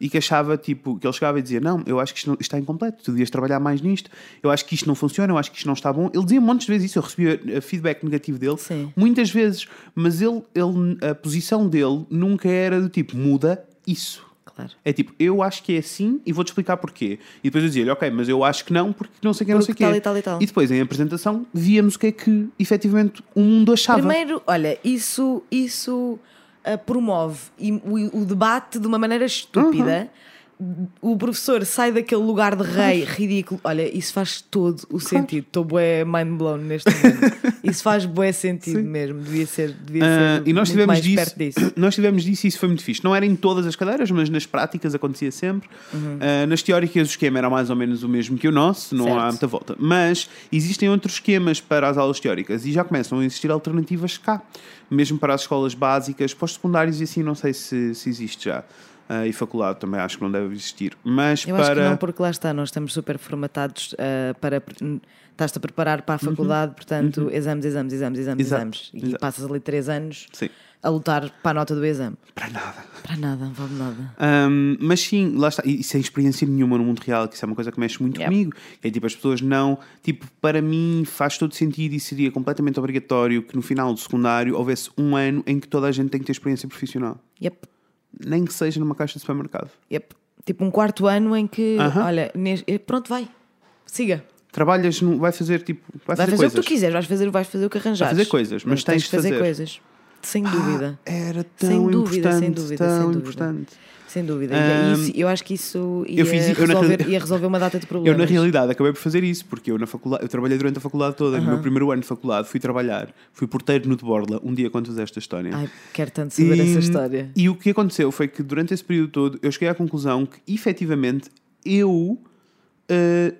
e que achava, tipo, que ele chegava e dizia: Não, eu acho que isto, não- isto está incompleto, tu devias trabalhar mais nisto, eu acho que isto não funciona, eu acho que isto não está bom. Ele dizia montes de vezes isso, eu recebia eh, feedback negativo dele, Sim. muitas vezes, mas ele, ele, a posição dele nunca era do tipo: muda isso. Claro. É tipo, eu acho que é assim e vou-te explicar porquê. E depois eu dizia-lhe, ok, mas eu acho que não, porque não sei o que, não sei quê. tal e tal e tal. depois, em apresentação, víamos o que é que efetivamente o mundo achava. Primeiro, olha, isso, isso ah, promove e o, o debate de uma maneira estúpida. O professor sai daquele lugar de rei ridículo. Olha, isso faz todo o sentido. Estou bué mind blown neste momento. isso faz bué sentido mesmo. Devia ser, devia Ah, ser e nós muito tivemos mais disso, perto disso. nós tivemos disso e isso foi muito fixe. Não era em todas as cadeiras, mas nas práticas acontecia sempre. Uhum. Ah, nas teóricas o esquema era mais ou menos o mesmo que o nosso, não há Certo. muita volta. Mas existem outros esquemas para as aulas teóricas e já começam a existir alternativas cá, mesmo para as escolas básicas, para os secundários e assim não sei se, se existe já. Ah, e faculdade também acho que não deve existir. Mas Eu para. acho que não, porque lá está, nós estamos super formatados ah, para. Estás-te a preparar para a faculdade, portanto, exames, exames, exames, exames, Uhum. Exato, exames. E exato. passas ali três anos Sim, a lutar para a nota do exame. para nada. Para nada, não vale nada. Um, mas sim, lá está, e sem experiência nenhuma no mundo real, que isso é uma coisa que mexe muito Yep. comigo. É tipo, as pessoas não, tipo, para mim faz todo sentido e seria completamente obrigatório que no final do secundário houvesse um ano em que toda a gente tem que ter experiência profissional, Yep. Nem que seja numa caixa de supermercado. Yep. Tipo um quarto ano em que, Aham. olha, nes- eh, pronto, vai, siga. Trabalhas, no, vai fazer tipo, vai, Vai fazer, o que tu quiseres, vais fazer, vais fazer o que arranjares. fazer coisas, mas tens de de fazer fazer. coisas. Sem dúvida. Era tão Sem dúvida, importante, sem dúvida, tão sem dúvida. importante. Sem dúvida. E Ahm, isso- eu acho que isso ia, eu fiz- eu na resolver, ia resolver uma data de Eu, problemas. na realidade, acabei por fazer isso, porque eu na faculdade, eu trabalhei durante a faculdade toda. No meu primeiro ano de faculdade, fui trabalhar, fui porteiro no de Borla, um dia quando fiz esta história. Ai, quero tanto saber E- essa história. E o que aconteceu foi que durante esse período todo eu cheguei à conclusão que efetivamente eu. eh,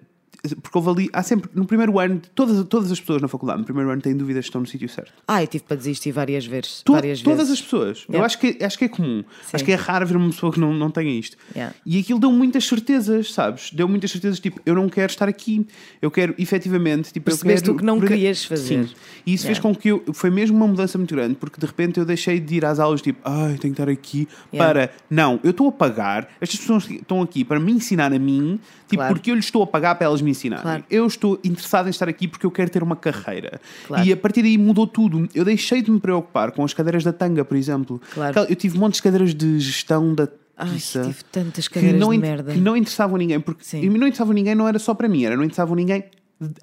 porque houve ali, há sempre, no primeiro ano, todas, todas as pessoas na faculdade, no primeiro ano, têm dúvidas se estão no sítio certo. Ah, eu tive para desistir várias vezes. To- várias todas vezes. as pessoas. Eu Yeah. acho que, acho que é comum. Sim. Acho que é raro ver uma pessoa que não, não tenha isto. Yeah. E aquilo deu muitas certezas, sabes? Deu muitas certezas, tipo, eu não quero estar aqui. Eu quero, efetivamente, tipo, eu Percebeste quero... o que não por- querias fazer. Sim. E isso fez Yeah. com que eu... Foi mesmo uma mudança muito grande, porque de repente eu deixei de ir às aulas, tipo, ai, tenho que estar aqui para... Não, eu estou a pagar, estas pessoas estão aqui para me ensinar a mim, tipo, Claro. porque eu lhes estou a pagar para elas me ensinarem. Claro. Eu estou interessado em estar aqui porque eu quero ter uma carreira. Claro. E a partir daí mudou tudo. Eu deixei de me preocupar com as cadeiras da tanga, por exemplo. Eu tive montes de cadeiras de gestão da Ai, tive tantas que cadeiras não, de merda. que não interessavam a ninguém. Porque Sim. não interessavam a ninguém não era só para mim, era não interessavam a ninguém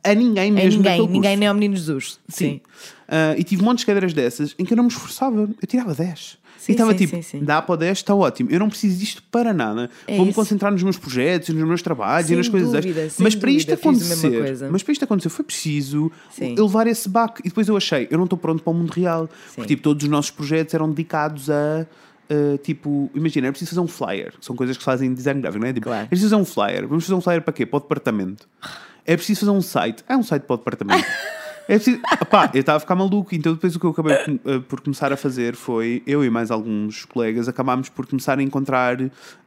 a ninguém É mesmo ninguém, daquele ninguém curso. nem ao Menino Jesus. Sim. Ah, e tive montes de cadeiras dessas em que eu não me esforçava. Eu tirava 10. Sim, e estava sim, tipo, sim, sim. dá para o 10, está ótimo. Eu não preciso disto para nada. É Vou-me concentrar nos meus projetos, nos meus trabalhos Sem e nas coisas dúvida, Mas para isto acontecer, mas para isto acontecer foi preciso levar esse baque. E depois eu achei, eu não estou pronto para o mundo real. Porque tipo, todos os nossos projetos eram dedicados a. Uh, tipo, imagina, é preciso fazer um flyer, são coisas que se fazem em design gráfico, não é? Tipo, Claro. é preciso fazer um flyer. Vamos fazer um flyer para quê? Para o departamento. É preciso fazer um site. É um site para o departamento. É preciso... Eu estava a ficar maluco, então depois o que eu acabei com- eh, por começar a fazer foi, eu e mais alguns colegas acabámos por começar a encontrar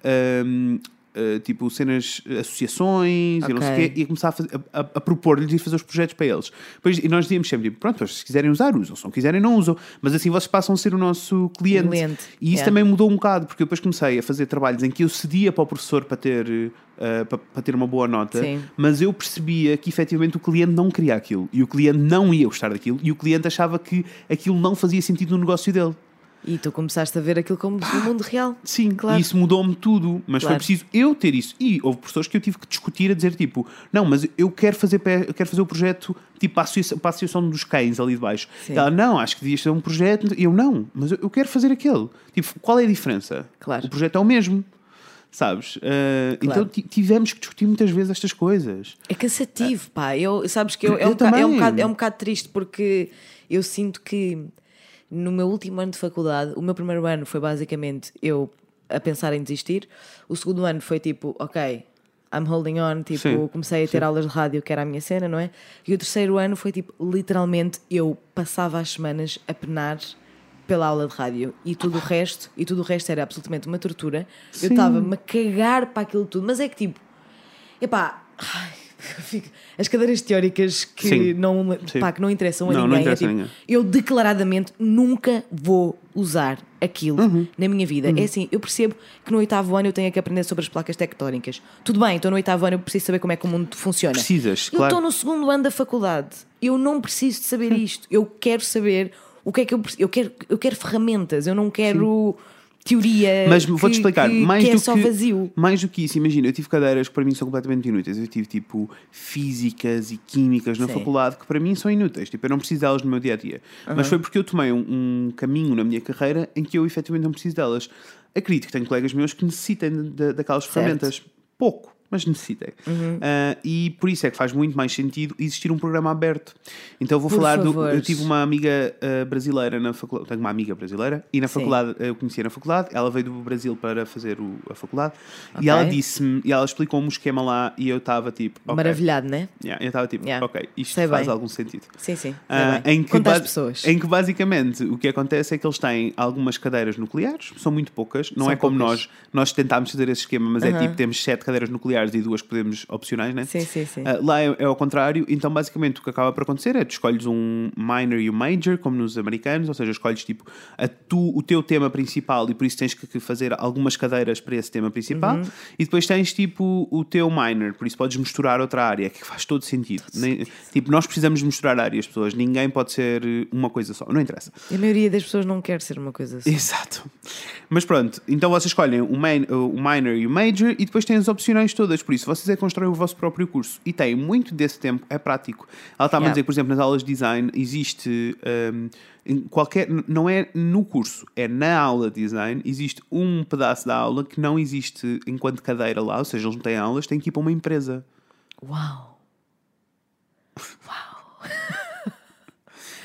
ahm, eh, tipo cenas, associações e não sei o quê, e a começar a, fazer- a- a- a propor-lhes e fazer os projetos para eles. Depois, e nós dizíamos sempre, tipo, pronto, se quiserem usar, usam, se não quiserem, não usam, mas assim vocês passam a ser o nosso cliente. Cliente, E isso yeah. também mudou um bocado, porque eu depois comecei a fazer trabalhos em que eu cedia para o professor para ter, eh, para, para ter uma boa nota, Sim. mas eu percebia que efetivamente o cliente não queria aquilo e o cliente não ia gostar daquilo e o cliente achava que aquilo não fazia sentido no negócio dele. E tu começaste a ver aquilo como no mundo real. Sim, Claro. e isso mudou-me tudo, mas foi Claro. preciso eu ter isso. E houve professores que eu tive que discutir a dizer tipo, não, mas eu quero fazer, eu quero fazer o projeto tipo para a associação, para a associação dos cães ali de baixo. Ela, não, acho que devias ter um projeto. E eu, não, mas eu, quero fazer aquele. Tipo, qual é a diferença? Claro. O projeto é o mesmo. Sabes? Uh, Claro. Então ti- tivemos que discutir muitas vezes estas coisas. É cansativo, pá. Eu, sabes que eu, é, Eu um bocado, é, um também. bocado, é um bocado triste porque eu sinto que no meu último ano de faculdade, o meu primeiro ano foi basicamente eu a pensar em desistir. O segundo ano foi tipo, ok, I'm holding on. Tipo, Sim, comecei a ter aulas de rádio, que era a minha cena, não é? E o terceiro ano foi tipo, literalmente, eu passava as semanas a penar pela aula de rádio e tudo o resto, e tudo o resto era absolutamente uma tortura. Eu Sim. estava-me a cagar para aquilo tudo, mas é que tipo, Epá, ai, as cadeiras teóricas que, Sim. não, Sim. pá, que não interessam a Não, não ninguém. interessa é a tipo, ninguém. Eu declaradamente nunca vou usar aquilo Uhum. na minha vida. É assim, eu percebo que no oitavo ano eu tenho que aprender sobre as placas tectónicas. Tudo bem, estou no oitavo ano, eu preciso saber como é que o mundo funciona. Precisas, Eu claro. estou no segundo ano da faculdade. Eu não preciso de saber isto. Eu quero saber o que é que eu preciso. Eu quero, eu quero ferramentas, eu não quero teoria. Mas vou-te explicar, que, mais que do é só que vazio. mais do que isso, imagina, eu tive cadeiras que para mim são completamente inúteis. Eu tive tipo físicas e químicas na Sim. faculdade que para mim são inúteis. Tipo, eu não preciso delas no meu dia a dia. Mas foi porque eu tomei um, um caminho na minha carreira em que eu efetivamente não preciso delas. Acredito que tenho colegas meus que necessitem de- de- daquelas ferramentas. Pouco. Mas necessitem. Uhum. Ah, e por isso é que faz muito mais sentido existir um programa aberto. Então eu vou Por falar do. favor. Eu tive uma amiga ah, brasileira na faculdade. Tenho uma amiga brasileira e na Sim. faculdade eu conhecia na faculdade, ela veio do Brasil para fazer o- a faculdade Ok. e ela disse-me, e ela explicou-me o esquema lá e eu estava tipo, ok. Maravilhado, né? Yeah, eu estava tipo, Yeah. ok, isto Sei faz bem. algum sentido. Sim, sim. Bem. em, que pessoas? em que basicamente o que acontece é que eles têm algumas cadeiras nucleares, são muito poucas, não São é como poucas. nós, nós tentámos fazer esse esquema, mas é tipo, temos sete cadeiras nucleares e duas que podemos opcionais, né? Sim, sim, sim. Ah, lá é, é ao contrário, então basicamente o que acaba por acontecer é tu escolhes um minor e um major, como nos americanos, ou seja, escolhes tipo a tu, o teu tema principal e por isso tens que, que fazer algumas cadeiras para esse tema principal Uhum. e depois tens tipo o teu minor, por isso podes misturar outra área, que faz todo sentido. Nem- tipo, nós precisamos misturar áreas, pessoas, ninguém pode ser uma coisa só, não interessa. A maioria das pessoas não quer ser uma coisa só. Exato. Mas pronto, então vocês escolhem o, main, o minor e o major e depois têm as opcionais todas. Por isso, vocês é que constroem o vosso próprio curso. E têm muito desse tempo, é prático. Ela está-me a Yeah. dizer que, por exemplo, nas aulas de design existe. em qualquer, não é no curso, é na aula de design. Existe um pedaço da aula que não existe enquanto cadeira lá, ou seja, eles não têm aulas, têm que ir para uma empresa. Uau!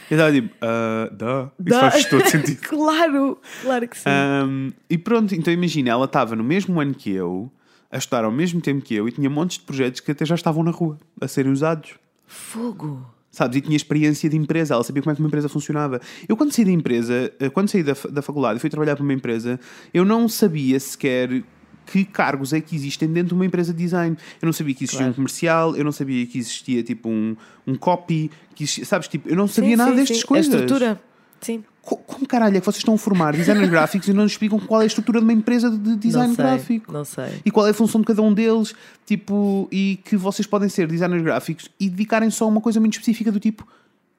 Eu estava tipo, ah, duh. Isso Dá- faz todo sentido. claro, claro que sim. Um, e pronto, então imagina, ela estava no mesmo ano que eu, a estudar ao mesmo tempo que eu, e tinha montes de projetos que até já estavam na rua, a serem usados. Fogo! Sabes? E tinha experiência de empresa, ela sabia como é que uma empresa funcionava. Eu, quando saí da empresa, eh, quando saí da, da faculdade e fui trabalhar para uma empresa, eu não sabia sequer que cargos é que existem dentro de uma empresa de design. Eu não sabia que existia Claro. um comercial, eu não sabia que existia tipo um, um copy, que existia, sabes? Tipo, eu não sabia Sim, nada sim, destas sim. coisas. A estrutura. Sim. Co- Como caralho é que vocês estão a formar designers gráficos e não nos explicam qual é a estrutura de uma empresa de design não sei, gráfico? Não sei. E qual é a função de cada um deles? Tipo, e que vocês podem ser designers gráficos e dedicarem só a uma coisa muito específica do tipo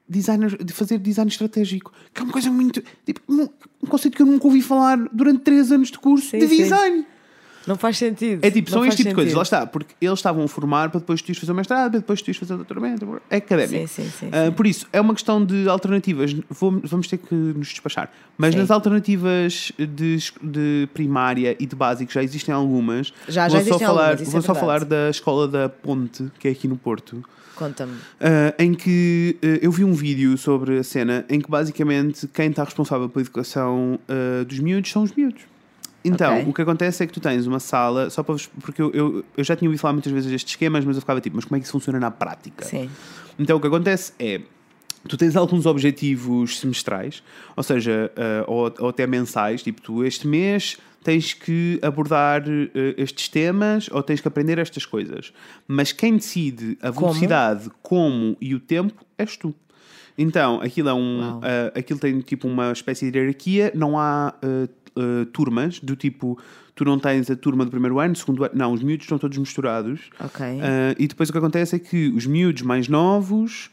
designer, de fazer design estratégico, que é uma coisa muito. Tipo, um, um conceito que eu nunca ouvi falar durante 3 anos de curso Sim, de sim. Não faz sentido. É tipo, Não são este tipo de coisas, sentido. lá está, porque eles estavam a formar para depois tu ires fazer o mestrado, para depois tu ires fazer o doutoramento, é académico. Sim, sim, sim, sim. por isso, é uma questão de alternativas, vamos ter que nos despachar. Mas nas alternativas de, de primária e de básico já existem algumas. Já- já vou só existem falar, algumas, isso Vou é só verdade. falar da escola da Ponte, que é aqui no Porto. Conta-me. Uh, em que uh, eu vi um vídeo sobre a cena em que basicamente quem está responsável pela educação uh, dos miúdos são os miúdos. Então, Ok. o que acontece é que tu tens uma sala, só para vos, porque eu, eu, eu já tinha ouvido falar muitas vezes destes esquemas, mas eu ficava tipo, mas como é que isso funciona na prática? Sim. Então o que acontece é. Tu tens alguns objetivos semestrais, ou seja, eh, ou, ou até mensais, tipo, tu este mês tens que abordar eh, estes temas ou tens que aprender estas coisas. Mas quem decide a Como? velocidade, como e o tempo és tu. Então, aquilo é um. Eh, aquilo tem tipo uma espécie de hierarquia, não há eh, eh, turmas, do tipo, tu não tens a turma do primeiro ano, segundo ano, não, os miúdos estão todos misturados. Ok. E depois o que acontece é que os miúdos mais novos.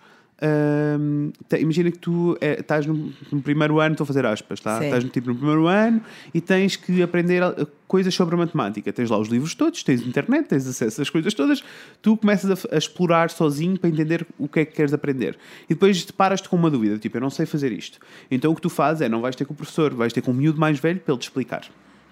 Te- imagina que tu eh, estás no, no primeiro ano, estou a fazer aspas, tá? Estás no, tipo, no primeiro ano e tens que aprender ah, coisas sobre a matemática. Tens lá os livros todos, tens internet, tens acesso às coisas todas, tu começas a, a explorar sozinho para entender o que é que queres aprender. E depois deparas-te com uma dúvida, tipo, eu não sei fazer isto. Então o que tu fazes é, não vais ter com o professor, vais ter com um miúdo mais velho para ele te explicar.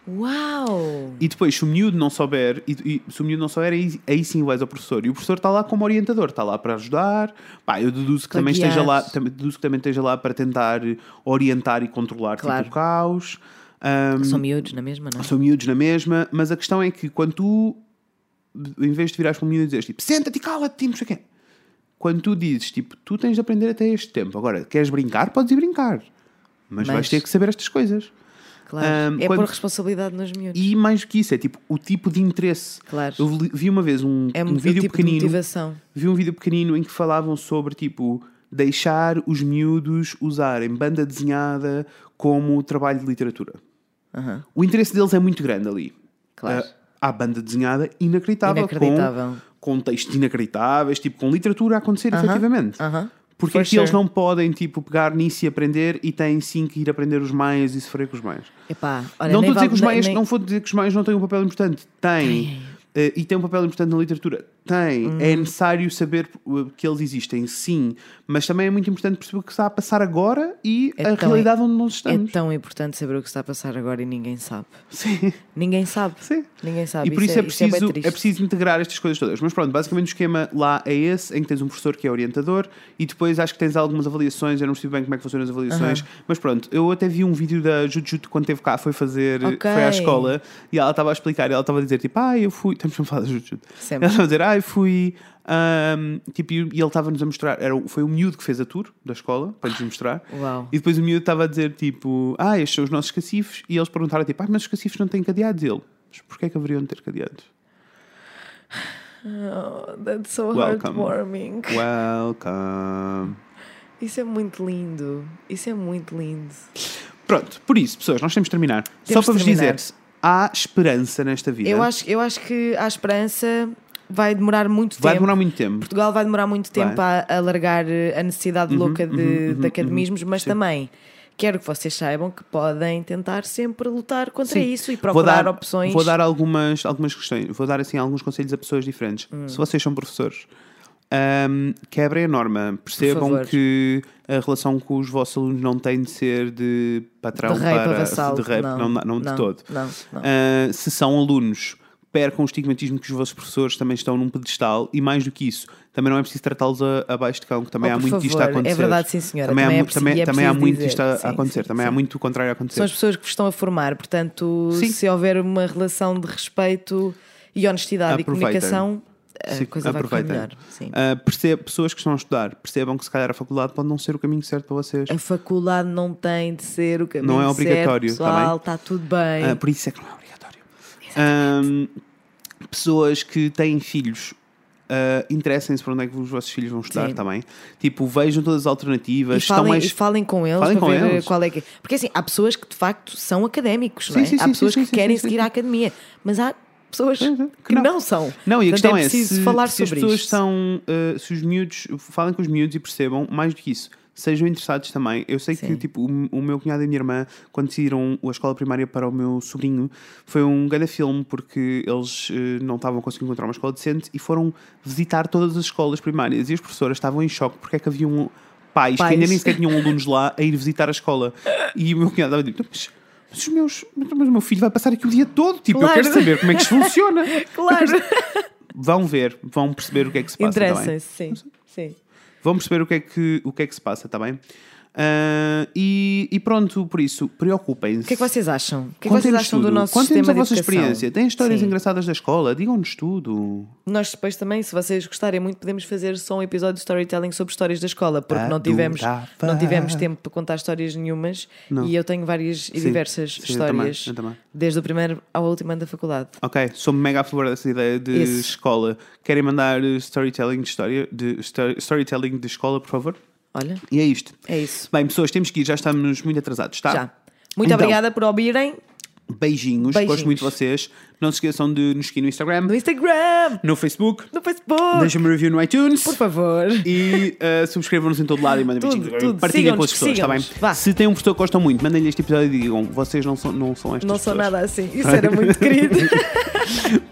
Uau! E depois, se o miúdo não souber, e, e se o miúdo não souber, aí, aí sim vais ao professor. E o professor está lá como orientador, está lá para ajudar. Pá, eu deduzo que Para também guiar. esteja lá, também, deduzo que também esteja lá para tentar orientar e controlar Claro. tipo, o caos. Ahm, São miúdos na mesma, não? são miúdos na mesma, mas a questão é que quando tu, em vez de virares para um miúdo e dizeres tipo, senta-te e cala-te, não sei o quê. Quando tu dizes, tipo, tu tens de aprender até este tempo. Agora, queres brincar? Podes ir brincar. Mas, Mas- vais ter que saber estas coisas. Claro. Ahm, é quando- pôr responsabilidade nos miúdos. E mais do que isso, é tipo o tipo de interesse. Claro. Eu vi uma vez um, É um vídeo tipo pequenino. Vi um vídeo pequenino em que falavam sobre tipo deixar os miúdos usarem banda desenhada como trabalho de literatura. Aham. O interesse deles é muito grande ali. Claro. Ah, há banda desenhada inacreditável, Inacreditável. Com, com textos inacreditáveis, tipo com literatura a acontecer Aham, efetivamente. aham. Porque é que eles não podem tipo pegar nisso e aprender e têm sim que ir aprender os maias e sofrer com os maias? Epá, olha, não a dizer que os maias, nem- não vou dizer que os maias não têm um papel importante. Têm. Eh, e têm um papel importante na literatura. Tem. Hum. É necessário saber uh, que eles existem, sim. Mas também é muito importante perceber o que está a passar agora e É a realidade onde nós É estamos. tão importante saber o que está a passar agora e ninguém sabe. Sim. Ninguém sabe. Sim. Ninguém sabe. E por isso, é, bem preciso, é, triste. preciso integrar estas coisas todas. Mas pronto, basicamente o esquema lá é esse, em que tens um professor que é orientador e depois acho que tens algumas avaliações. Eu não percebo bem como é que funcionam as avaliações, mas pronto, eu até vi um vídeo da Jujutsu quando teve cá, foi fazer, Ok. foi à escola e ela estava a explicar, ela estava a dizer tipo, ah, eu fui, estamos a falar de Jujutsu. Sempre. Ela estava a dizer, ah, eu fui. ahm, tipo, e ele estava-nos a mostrar, era, foi o miúdo que fez a tour da escola para nos mostrar. Uau. E depois o miúdo estava a dizer tipo, ah, estes são os nossos cacifes. E eles perguntaram tipo, ah, mas os cacifes não têm cadeados. E ele, mas porquê é que haveriam de ter cadeados? Oh, that's so Welcome. heartwarming. Welcome. Isso é muito lindo. Isso é muito lindo. Pronto, por isso, pessoas, nós temos de terminar. Temos Só para vos terminar. dizer, há esperança nesta vida. Eu acho, eu acho que a esperança vai demorar muito Vai tempo. demorar muito tempo. Portugal vai demorar muito tempo a alargar eh, a necessidade louca de, de academismos, mas Sim. também quero que vocês saibam que podem tentar sempre lutar contra Sim. isso e Vou procurar dar, opções. vou dar algumas, algumas questões, vou dar assim alguns conselhos a pessoas diferentes. Hum. Se vocês são professores, ahm, quebrem a norma, percebam que a relação com os vossos alunos não tem de ser de patrão de rei para para vassalo. de rei, não, não, de todo. Não, não. Uh, se são alunos, percam o estigmatismo que os vossos professores também estão num pedestal e mais do que isso, também não é preciso tratá-los abaixo de cão, que também Oh, há muito disto a favor. É acontecer. verdade, sim, senhora. Também, Também há, é também, é também há muito dizer. disto a, Sim, acontecer, sim, também há sim. muito o contrário a acontecer. São as pessoas que vos estão a formar, portanto, se houver uma relação de respeito e honestidade Aproveitem. e comunicação, a Sim, coisa vai aproveitem. melhor. Sim. Uh, pessoas que estão a estudar, percebam que se calhar a faculdade pode não ser o caminho certo para vocês. A faculdade não tem de ser o caminho Não é obrigatório, certo, tá bem? pessoal, está tudo bem. Ah, por isso é que não é obrigatório. Um, pessoas que têm filhos. ah, interessem-se para onde é que os vossos filhos vão estudar Sim. também. Tipo, vejam todas as alternativas. E falem, mais... e falem com eles Falem para com ver eles. qual é que é. Porque assim, há pessoas que de facto são académicos, não Sim, é? sim, há sim, pessoas que querem seguir a academia, mas há pessoas sim, que não. não, são. Não, e a questão é é, preciso se, falar se as sobre pessoas isto. são, uh, se os miúdos, falem com os miúdos e percebam, mais do que isso, sejam interessados também. Eu sei que Sim. tipo, o, o meu cunhado e a minha irmã, quando decidiram a escola primária para o meu sobrinho, foi um grande filme porque eles uh, não estavam conseguindo encontrar uma escola decente e foram visitar todas as escolas primárias e as professoras estavam em choque porque é que haviam pais, que ainda Pais. nem sequer tinham alunos lá a ir visitar a escola. E o meu cunhado estava tipo, mas, mas os meus, mas o meu filho vai passar aqui o dia todo, tipo, Claro. eu quero saber como é que isto funciona. Claro. Vão ver, vão perceber o que é que se passa. Tá bem? Interessem-se, sim. sim. Vão perceber o que é que, o que, é que se passa, está bem? Ah, e, e pronto, por isso, preocupem-se. O que é que vocês acham? O que é que vocês acham do tudo. nosso Contem-nos sistema a vossa experiência. Têm histórias Sim. engraçadas da escola? Digam-nos tudo. Nós depois também, se vocês gostarem muito, podemos fazer só um episódio de storytelling sobre histórias da escola, porque não tivemos, não tivemos tempo para contar histórias nenhumas Não. e eu tenho várias e Sim, diversas sim, eu também, histórias, eu também. desde o primeiro ao último ano da faculdade. Ok, sou mega a favor dessa ideia de Isso. escola. Querem mandar storytelling de história, de sto- storytelling de escola, por favor? Olha, E é isto. é isso. Bem, pessoas, temos que ir, já estamos muito atrasados, tá? Já. Muito Então, obrigada por ouvirem Beijinhos, gosto Beijinhos. muito de vocês. Não se esqueçam de nos seguir no Instagram, no Instagram, no Facebook, no Facebook, deixem-me um review no iTunes. por favor. E uh, subscrevam-nos em todo lado e mandem Tudo, tudo. Partilhem com as pessoas, está bem? Vá. Se tem um professor que gostam muito, mandem-lhe este episódio e digam: vocês não são, não são estas Não sou pessoas. nada assim. Isso era muito querido.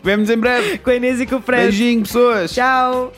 Vemos em breve. com a Inês e com o Fred. Beijinho, pessoas. Tchau.